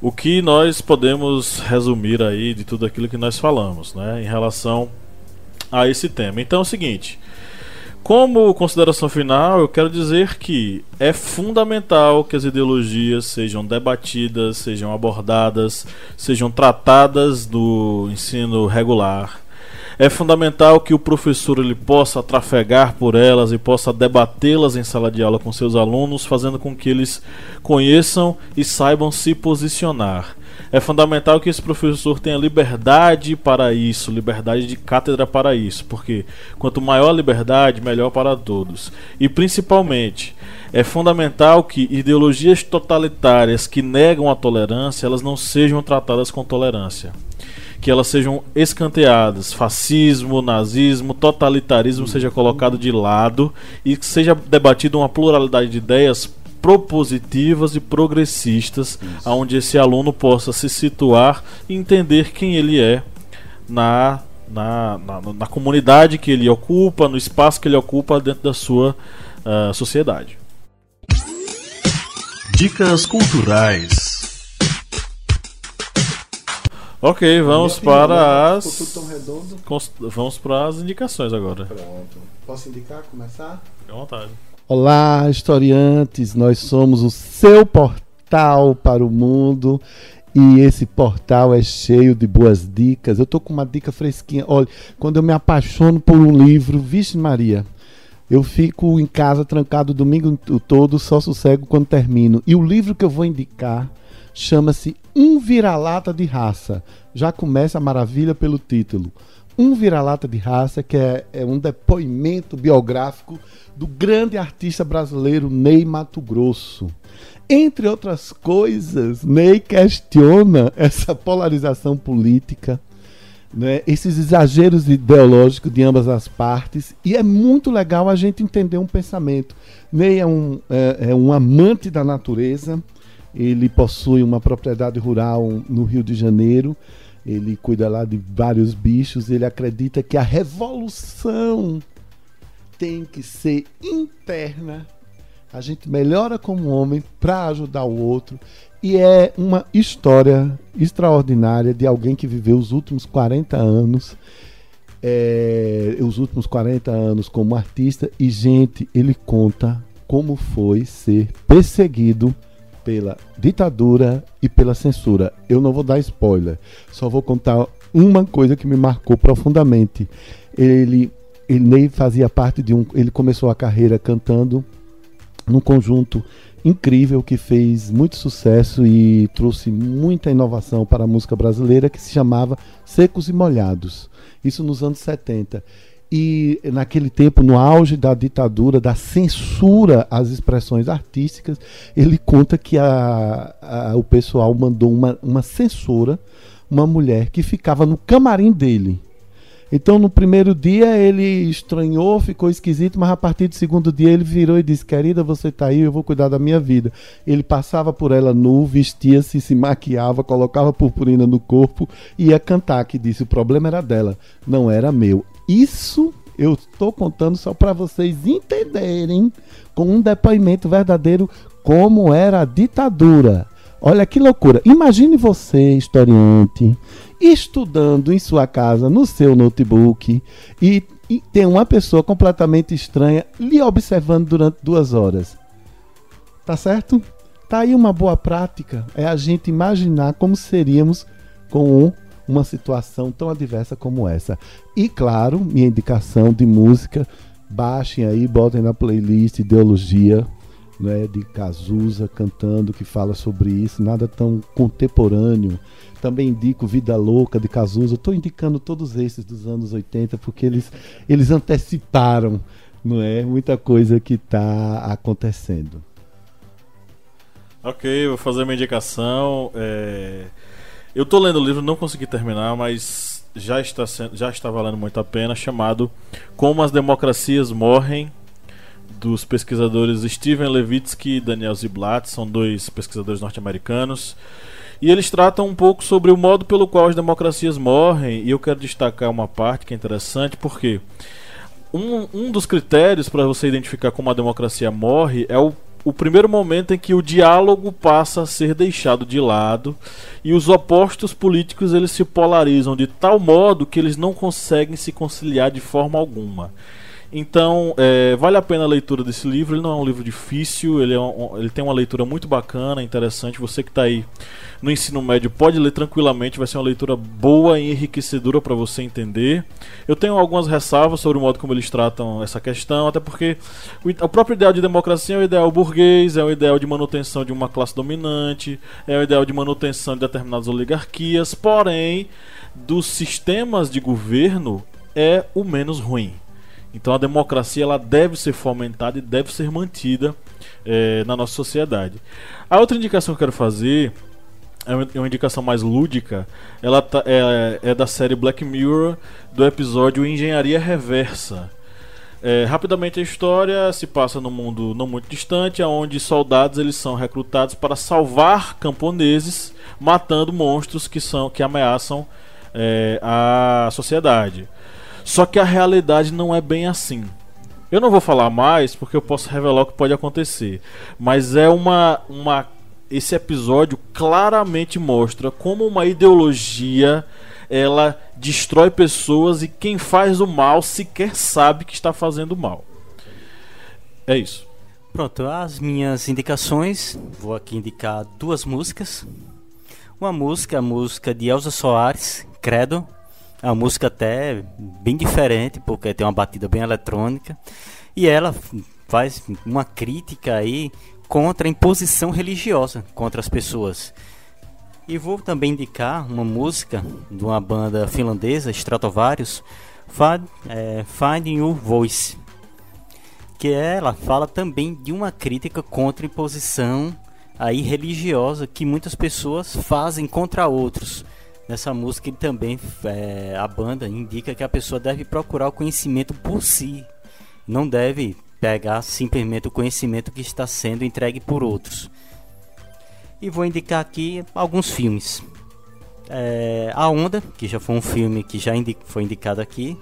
O que nós podemos resumir aí de tudo aquilo que nós falamos, né? Em relação a esse tema. Então é o seguinte. Como consideração final, eu quero dizer que é fundamental que as ideologias sejam debatidas, sejam abordadas, sejam tratadas do ensino regular É fundamental que o professor ele possa trafegar por elas e possa debatê-las em sala de aula com seus alunos, fazendo com que eles conheçam e saibam se posicionar. É fundamental que esse professor tenha liberdade para isso, liberdade de cátedra para isso, porque quanto maior a liberdade, melhor para todos. E principalmente, é fundamental que ideologias totalitárias que negam a tolerância, elas não sejam tratadas com tolerância que elas sejam escanteadas, fascismo, nazismo, totalitarismo seja colocado de lado e que seja debatido uma pluralidade de ideias propositivas e progressistas, Isso. onde esse aluno possa se situar e entender quem ele é na, na, na, na, comunidade que ele ocupa, no espaço que ele ocupa dentro da sua uh, sociedade. Dicas culturais. Ok, vamos para as. Vamos para as indicações agora. Pronto. Posso indicar, começar? Fique à vontade. Olá, historiantes. Nós somos o seu portal para o mundo. E esse portal é cheio de boas dicas. Eu tô com uma dica fresquinha. Olha, quando eu me apaixono por um livro, vixe Maria, eu fico em casa trancado o domingo todo, só sossego quando termino. E o livro que eu vou indicar chama-se Um Vira-Lata de Raça. Já começa a maravilha pelo título. Um Vira-Lata de Raça, que é, é um depoimento biográfico do grande artista brasileiro Ney Mato Grosso. Entre outras coisas, Ney questiona essa polarização política, né, esses exageros ideológicos de ambas as partes, e é muito legal a gente entender um pensamento. Ney é um, é, é um amante da natureza, ele possui uma propriedade rural no Rio de Janeiro. Ele cuida lá de vários bichos. Ele acredita que a revolução tem que ser interna. A gente melhora como homem para ajudar o outro. E é uma história extraordinária de alguém que viveu os últimos 40 anos. É, os últimos 40 anos como artista. E, gente, ele conta como foi ser perseguido pela ditadura e pela censura. Eu não vou dar spoiler, só vou contar uma coisa que me marcou profundamente. Ele, ele fazia parte de um. Ele começou a carreira cantando num conjunto incrível que fez muito sucesso e trouxe muita inovação para a música brasileira que se chamava Secos e Molhados. Isso nos anos 70. E naquele tempo, no auge da ditadura, da censura às expressões artísticas, ele conta que a, a, o pessoal mandou uma, uma censora, uma mulher que ficava no camarim dele. Então, no primeiro dia, ele estranhou, ficou esquisito, mas a partir do segundo dia, ele virou e disse: Querida, você está aí, eu vou cuidar da minha vida. Ele passava por ela nu, vestia-se, se maquiava, colocava purpurina no corpo e ia cantar. Que disse: O problema era dela, não era meu. Isso eu estou contando só para vocês entenderem com um depoimento verdadeiro como era a ditadura. Olha que loucura. Imagine você, historiante, estudando em sua casa, no seu notebook, e, e tem uma pessoa completamente estranha lhe observando durante duas horas. Tá certo? Tá aí uma boa prática. É a gente imaginar como seríamos com um uma situação tão adversa como essa. E claro, minha indicação de música, baixem aí, botem na playlist Ideologia, né, de Cazuza cantando que fala sobre isso, nada tão contemporâneo. Também indico Vida Louca de Cazuza. Estou indicando todos esses dos anos 80 porque eles, eles anteciparam, não é, muita coisa que está acontecendo. Ok, vou fazer uma indicação. É... Eu tô lendo o livro, não consegui terminar, mas já está, sendo, já está valendo muito a pena, chamado Como as Democracias Morrem, dos pesquisadores Steven Levitsky e Daniel Ziblatt, são dois pesquisadores norte-americanos. E eles tratam um pouco sobre o modo pelo qual as democracias morrem, e eu quero destacar uma parte que é interessante, porque um, um dos critérios para você identificar como a democracia morre é o o primeiro momento em que o diálogo passa a ser deixado de lado e os opostos políticos eles se polarizam de tal modo que eles não conseguem se conciliar de forma alguma. Então, é, vale a pena a leitura desse livro. Ele não é um livro difícil, ele, é um, ele tem uma leitura muito bacana, interessante. Você que está aí no ensino médio pode ler tranquilamente, vai ser uma leitura boa e enriquecedora para você entender. Eu tenho algumas ressalvas sobre o modo como eles tratam essa questão, até porque o, o próprio ideal de democracia é o ideal burguês, é o ideal de manutenção de uma classe dominante, é o ideal de manutenção de determinadas oligarquias, porém, dos sistemas de governo é o menos ruim. Então a democracia ela deve ser fomentada e deve ser mantida é, na nossa sociedade. A outra indicação que eu quero fazer é uma, é uma indicação mais lúdica. Ela tá, é, é, da série Black Mirror do episódio Engenharia Reversa. É, rapidamente a história se passa num mundo não muito distante, onde soldados eles são recrutados para salvar camponeses, matando monstros que são que ameaçam é, a sociedade. Só que a realidade não é bem assim. Eu não vou falar mais porque eu posso revelar o que pode acontecer. Mas é uma. uma esse episódio claramente mostra como uma ideologia ela destrói pessoas e quem faz o mal sequer sabe que está fazendo mal. É isso. Pronto, as minhas indicações, vou aqui indicar duas músicas. Uma música, a música de Elza Soares, Credo, é uma música até bem diferente, porque tem uma batida bem eletrônica. E ela faz uma crítica aí contra a imposição religiosa contra as pessoas. E vou também indicar uma música de uma banda finlandesa, Stratovarius, Find, é, Finding Your Voice. Que ela fala também de uma crítica contra a imposição aí religiosa que muitas pessoas fazem contra outros. Nessa música ele também é, a banda indica que a pessoa deve procurar o conhecimento por si, não deve pegar simplesmente o conhecimento que está sendo entregue por outros. E vou indicar aqui alguns filmes. É, a Onda, que já foi um filme que já indi foi indicado aqui,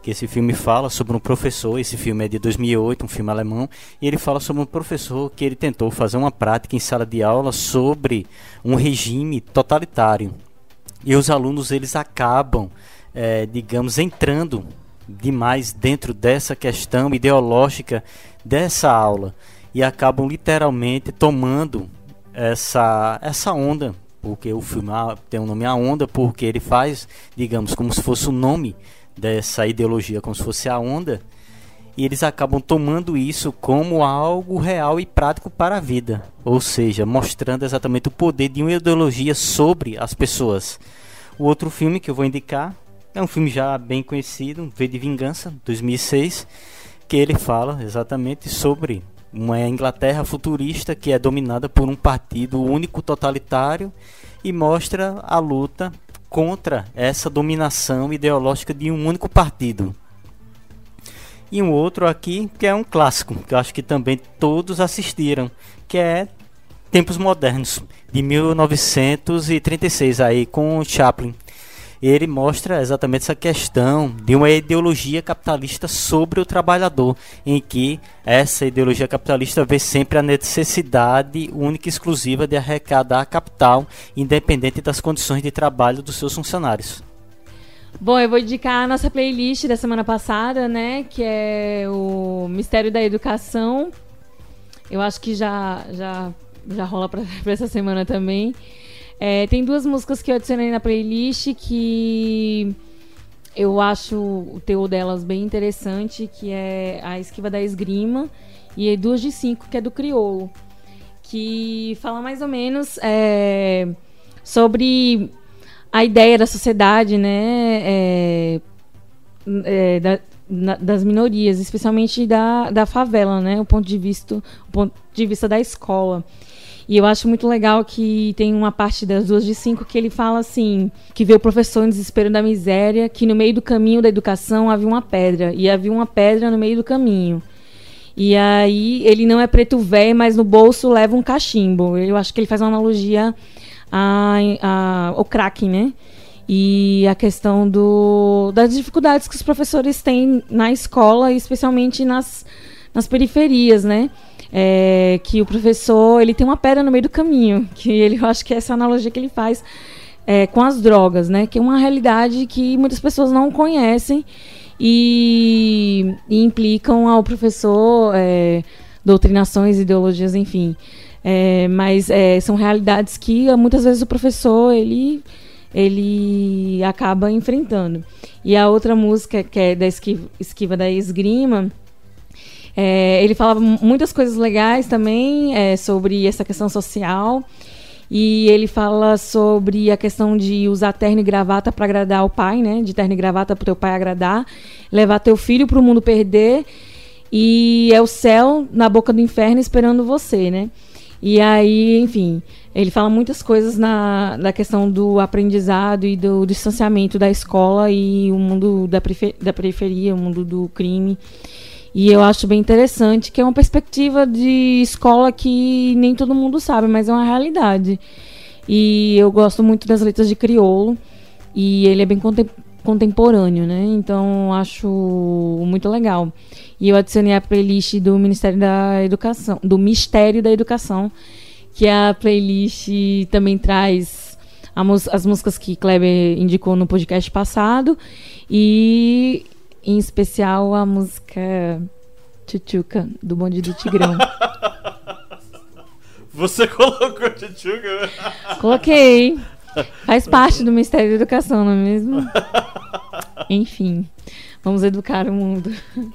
que esse filme fala sobre um professor, esse filme é de 2008, um filme alemão, e ele fala sobre um professor que ele tentou fazer uma prática em sala de aula sobre um regime totalitário e os alunos eles acabam, é, digamos, entrando demais dentro dessa questão ideológica dessa aula. E acabam literalmente tomando essa essa onda porque o filme tem o nome A Onda porque ele faz digamos como se fosse o nome dessa ideologia como se fosse a onda e eles acabam tomando isso como algo real e prático para a vida, ou seja, mostrando exatamente o poder de uma ideologia sobre as pessoas. O outro filme que eu vou indicar é um filme já bem conhecido, V de Vingança, 2006, que ele fala exatamente sobre uma Inglaterra futurista que é dominada por um partido único totalitário e mostra a luta contra essa dominação ideológica de um único partido. E um outro aqui que é um clássico, que eu acho que também todos assistiram, que é Tempos Modernos, de 1936, aí com Chaplin. Ele mostra exatamente essa questão de uma ideologia capitalista sobre o trabalhador, em que essa ideologia capitalista vê sempre a necessidade única e exclusiva de arrecadar capital, independente das condições de trabalho dos seus funcionários. Bom, eu vou indicar a nossa playlist da semana passada, né? Que é o Mistério da Educação. Eu acho que já, já, já rola para essa semana também. É, tem duas músicas que eu adicionei na playlist que eu acho o teor delas bem interessante, que é a Esquiva da Esgrima e Duas de Cinco, que é do Crioulo. Que fala mais ou menos é, sobre a ideia da sociedade, né, é, é, da, na, das minorias, especialmente da, da favela, né, o ponto de vista, o ponto de vista da escola. E eu acho muito legal que tem uma parte das duas de cinco que ele fala assim: que vê o professor em desespero da miséria, que no meio do caminho da educação havia uma pedra, e havia uma pedra no meio do caminho. E aí ele não é preto velho, mas no bolso leva um cachimbo. Eu acho que ele faz uma analogia a, a, o Kraken, né? E a questão do, das dificuldades que os professores têm na escola, especialmente nas, nas periferias, né? É, que o professor ele tem uma pedra no meio do caminho, que ele, eu acho que é essa analogia que ele faz é, com as drogas, né? Que é uma realidade que muitas pessoas não conhecem e, e implicam ao professor é, doutrinações, ideologias, enfim. É, mas é, são realidades que muitas vezes o professor ele ele acaba enfrentando. E a outra música que é da esquiva, esquiva da esgrima, é, ele falava muitas coisas legais também é, sobre essa questão social. E ele fala sobre a questão de usar terno e gravata para agradar o pai, né? De terno e gravata para teu pai agradar, levar teu filho para o mundo perder e é o céu na boca do inferno esperando você, né? E aí, enfim, ele fala muitas coisas na, na questão do aprendizado e do distanciamento da escola e o mundo da, da periferia, o mundo do crime. E eu acho bem interessante que é uma perspectiva de escola que nem todo mundo sabe, mas é uma realidade. E eu gosto muito das letras de Criolo. E ele é bem contemporâneo, né? Então acho muito legal. E eu adicionei a playlist do Ministério da Educação, do Mistério da Educação, que a playlist também traz as músicas que Kleber indicou no podcast passado e em especial a música Tchutchuca, do Bonde do Tigrão. Você colocou Tchutchuca? Coloquei. Faz parte do Ministério da Educação, não é mesmo? Enfim, vamos educar o mundo.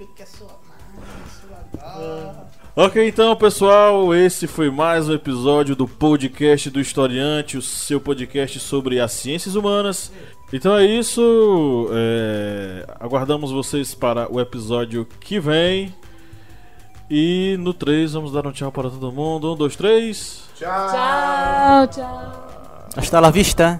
Ok, então pessoal, esse foi mais um episódio do podcast do Historiante, o seu podcast sobre as ciências humanas. Então é isso. É... Aguardamos vocês para o episódio que vem. E no 3 vamos dar um tchau para todo mundo. Um, dois, três. Tchau, tchau. Hasta la vista.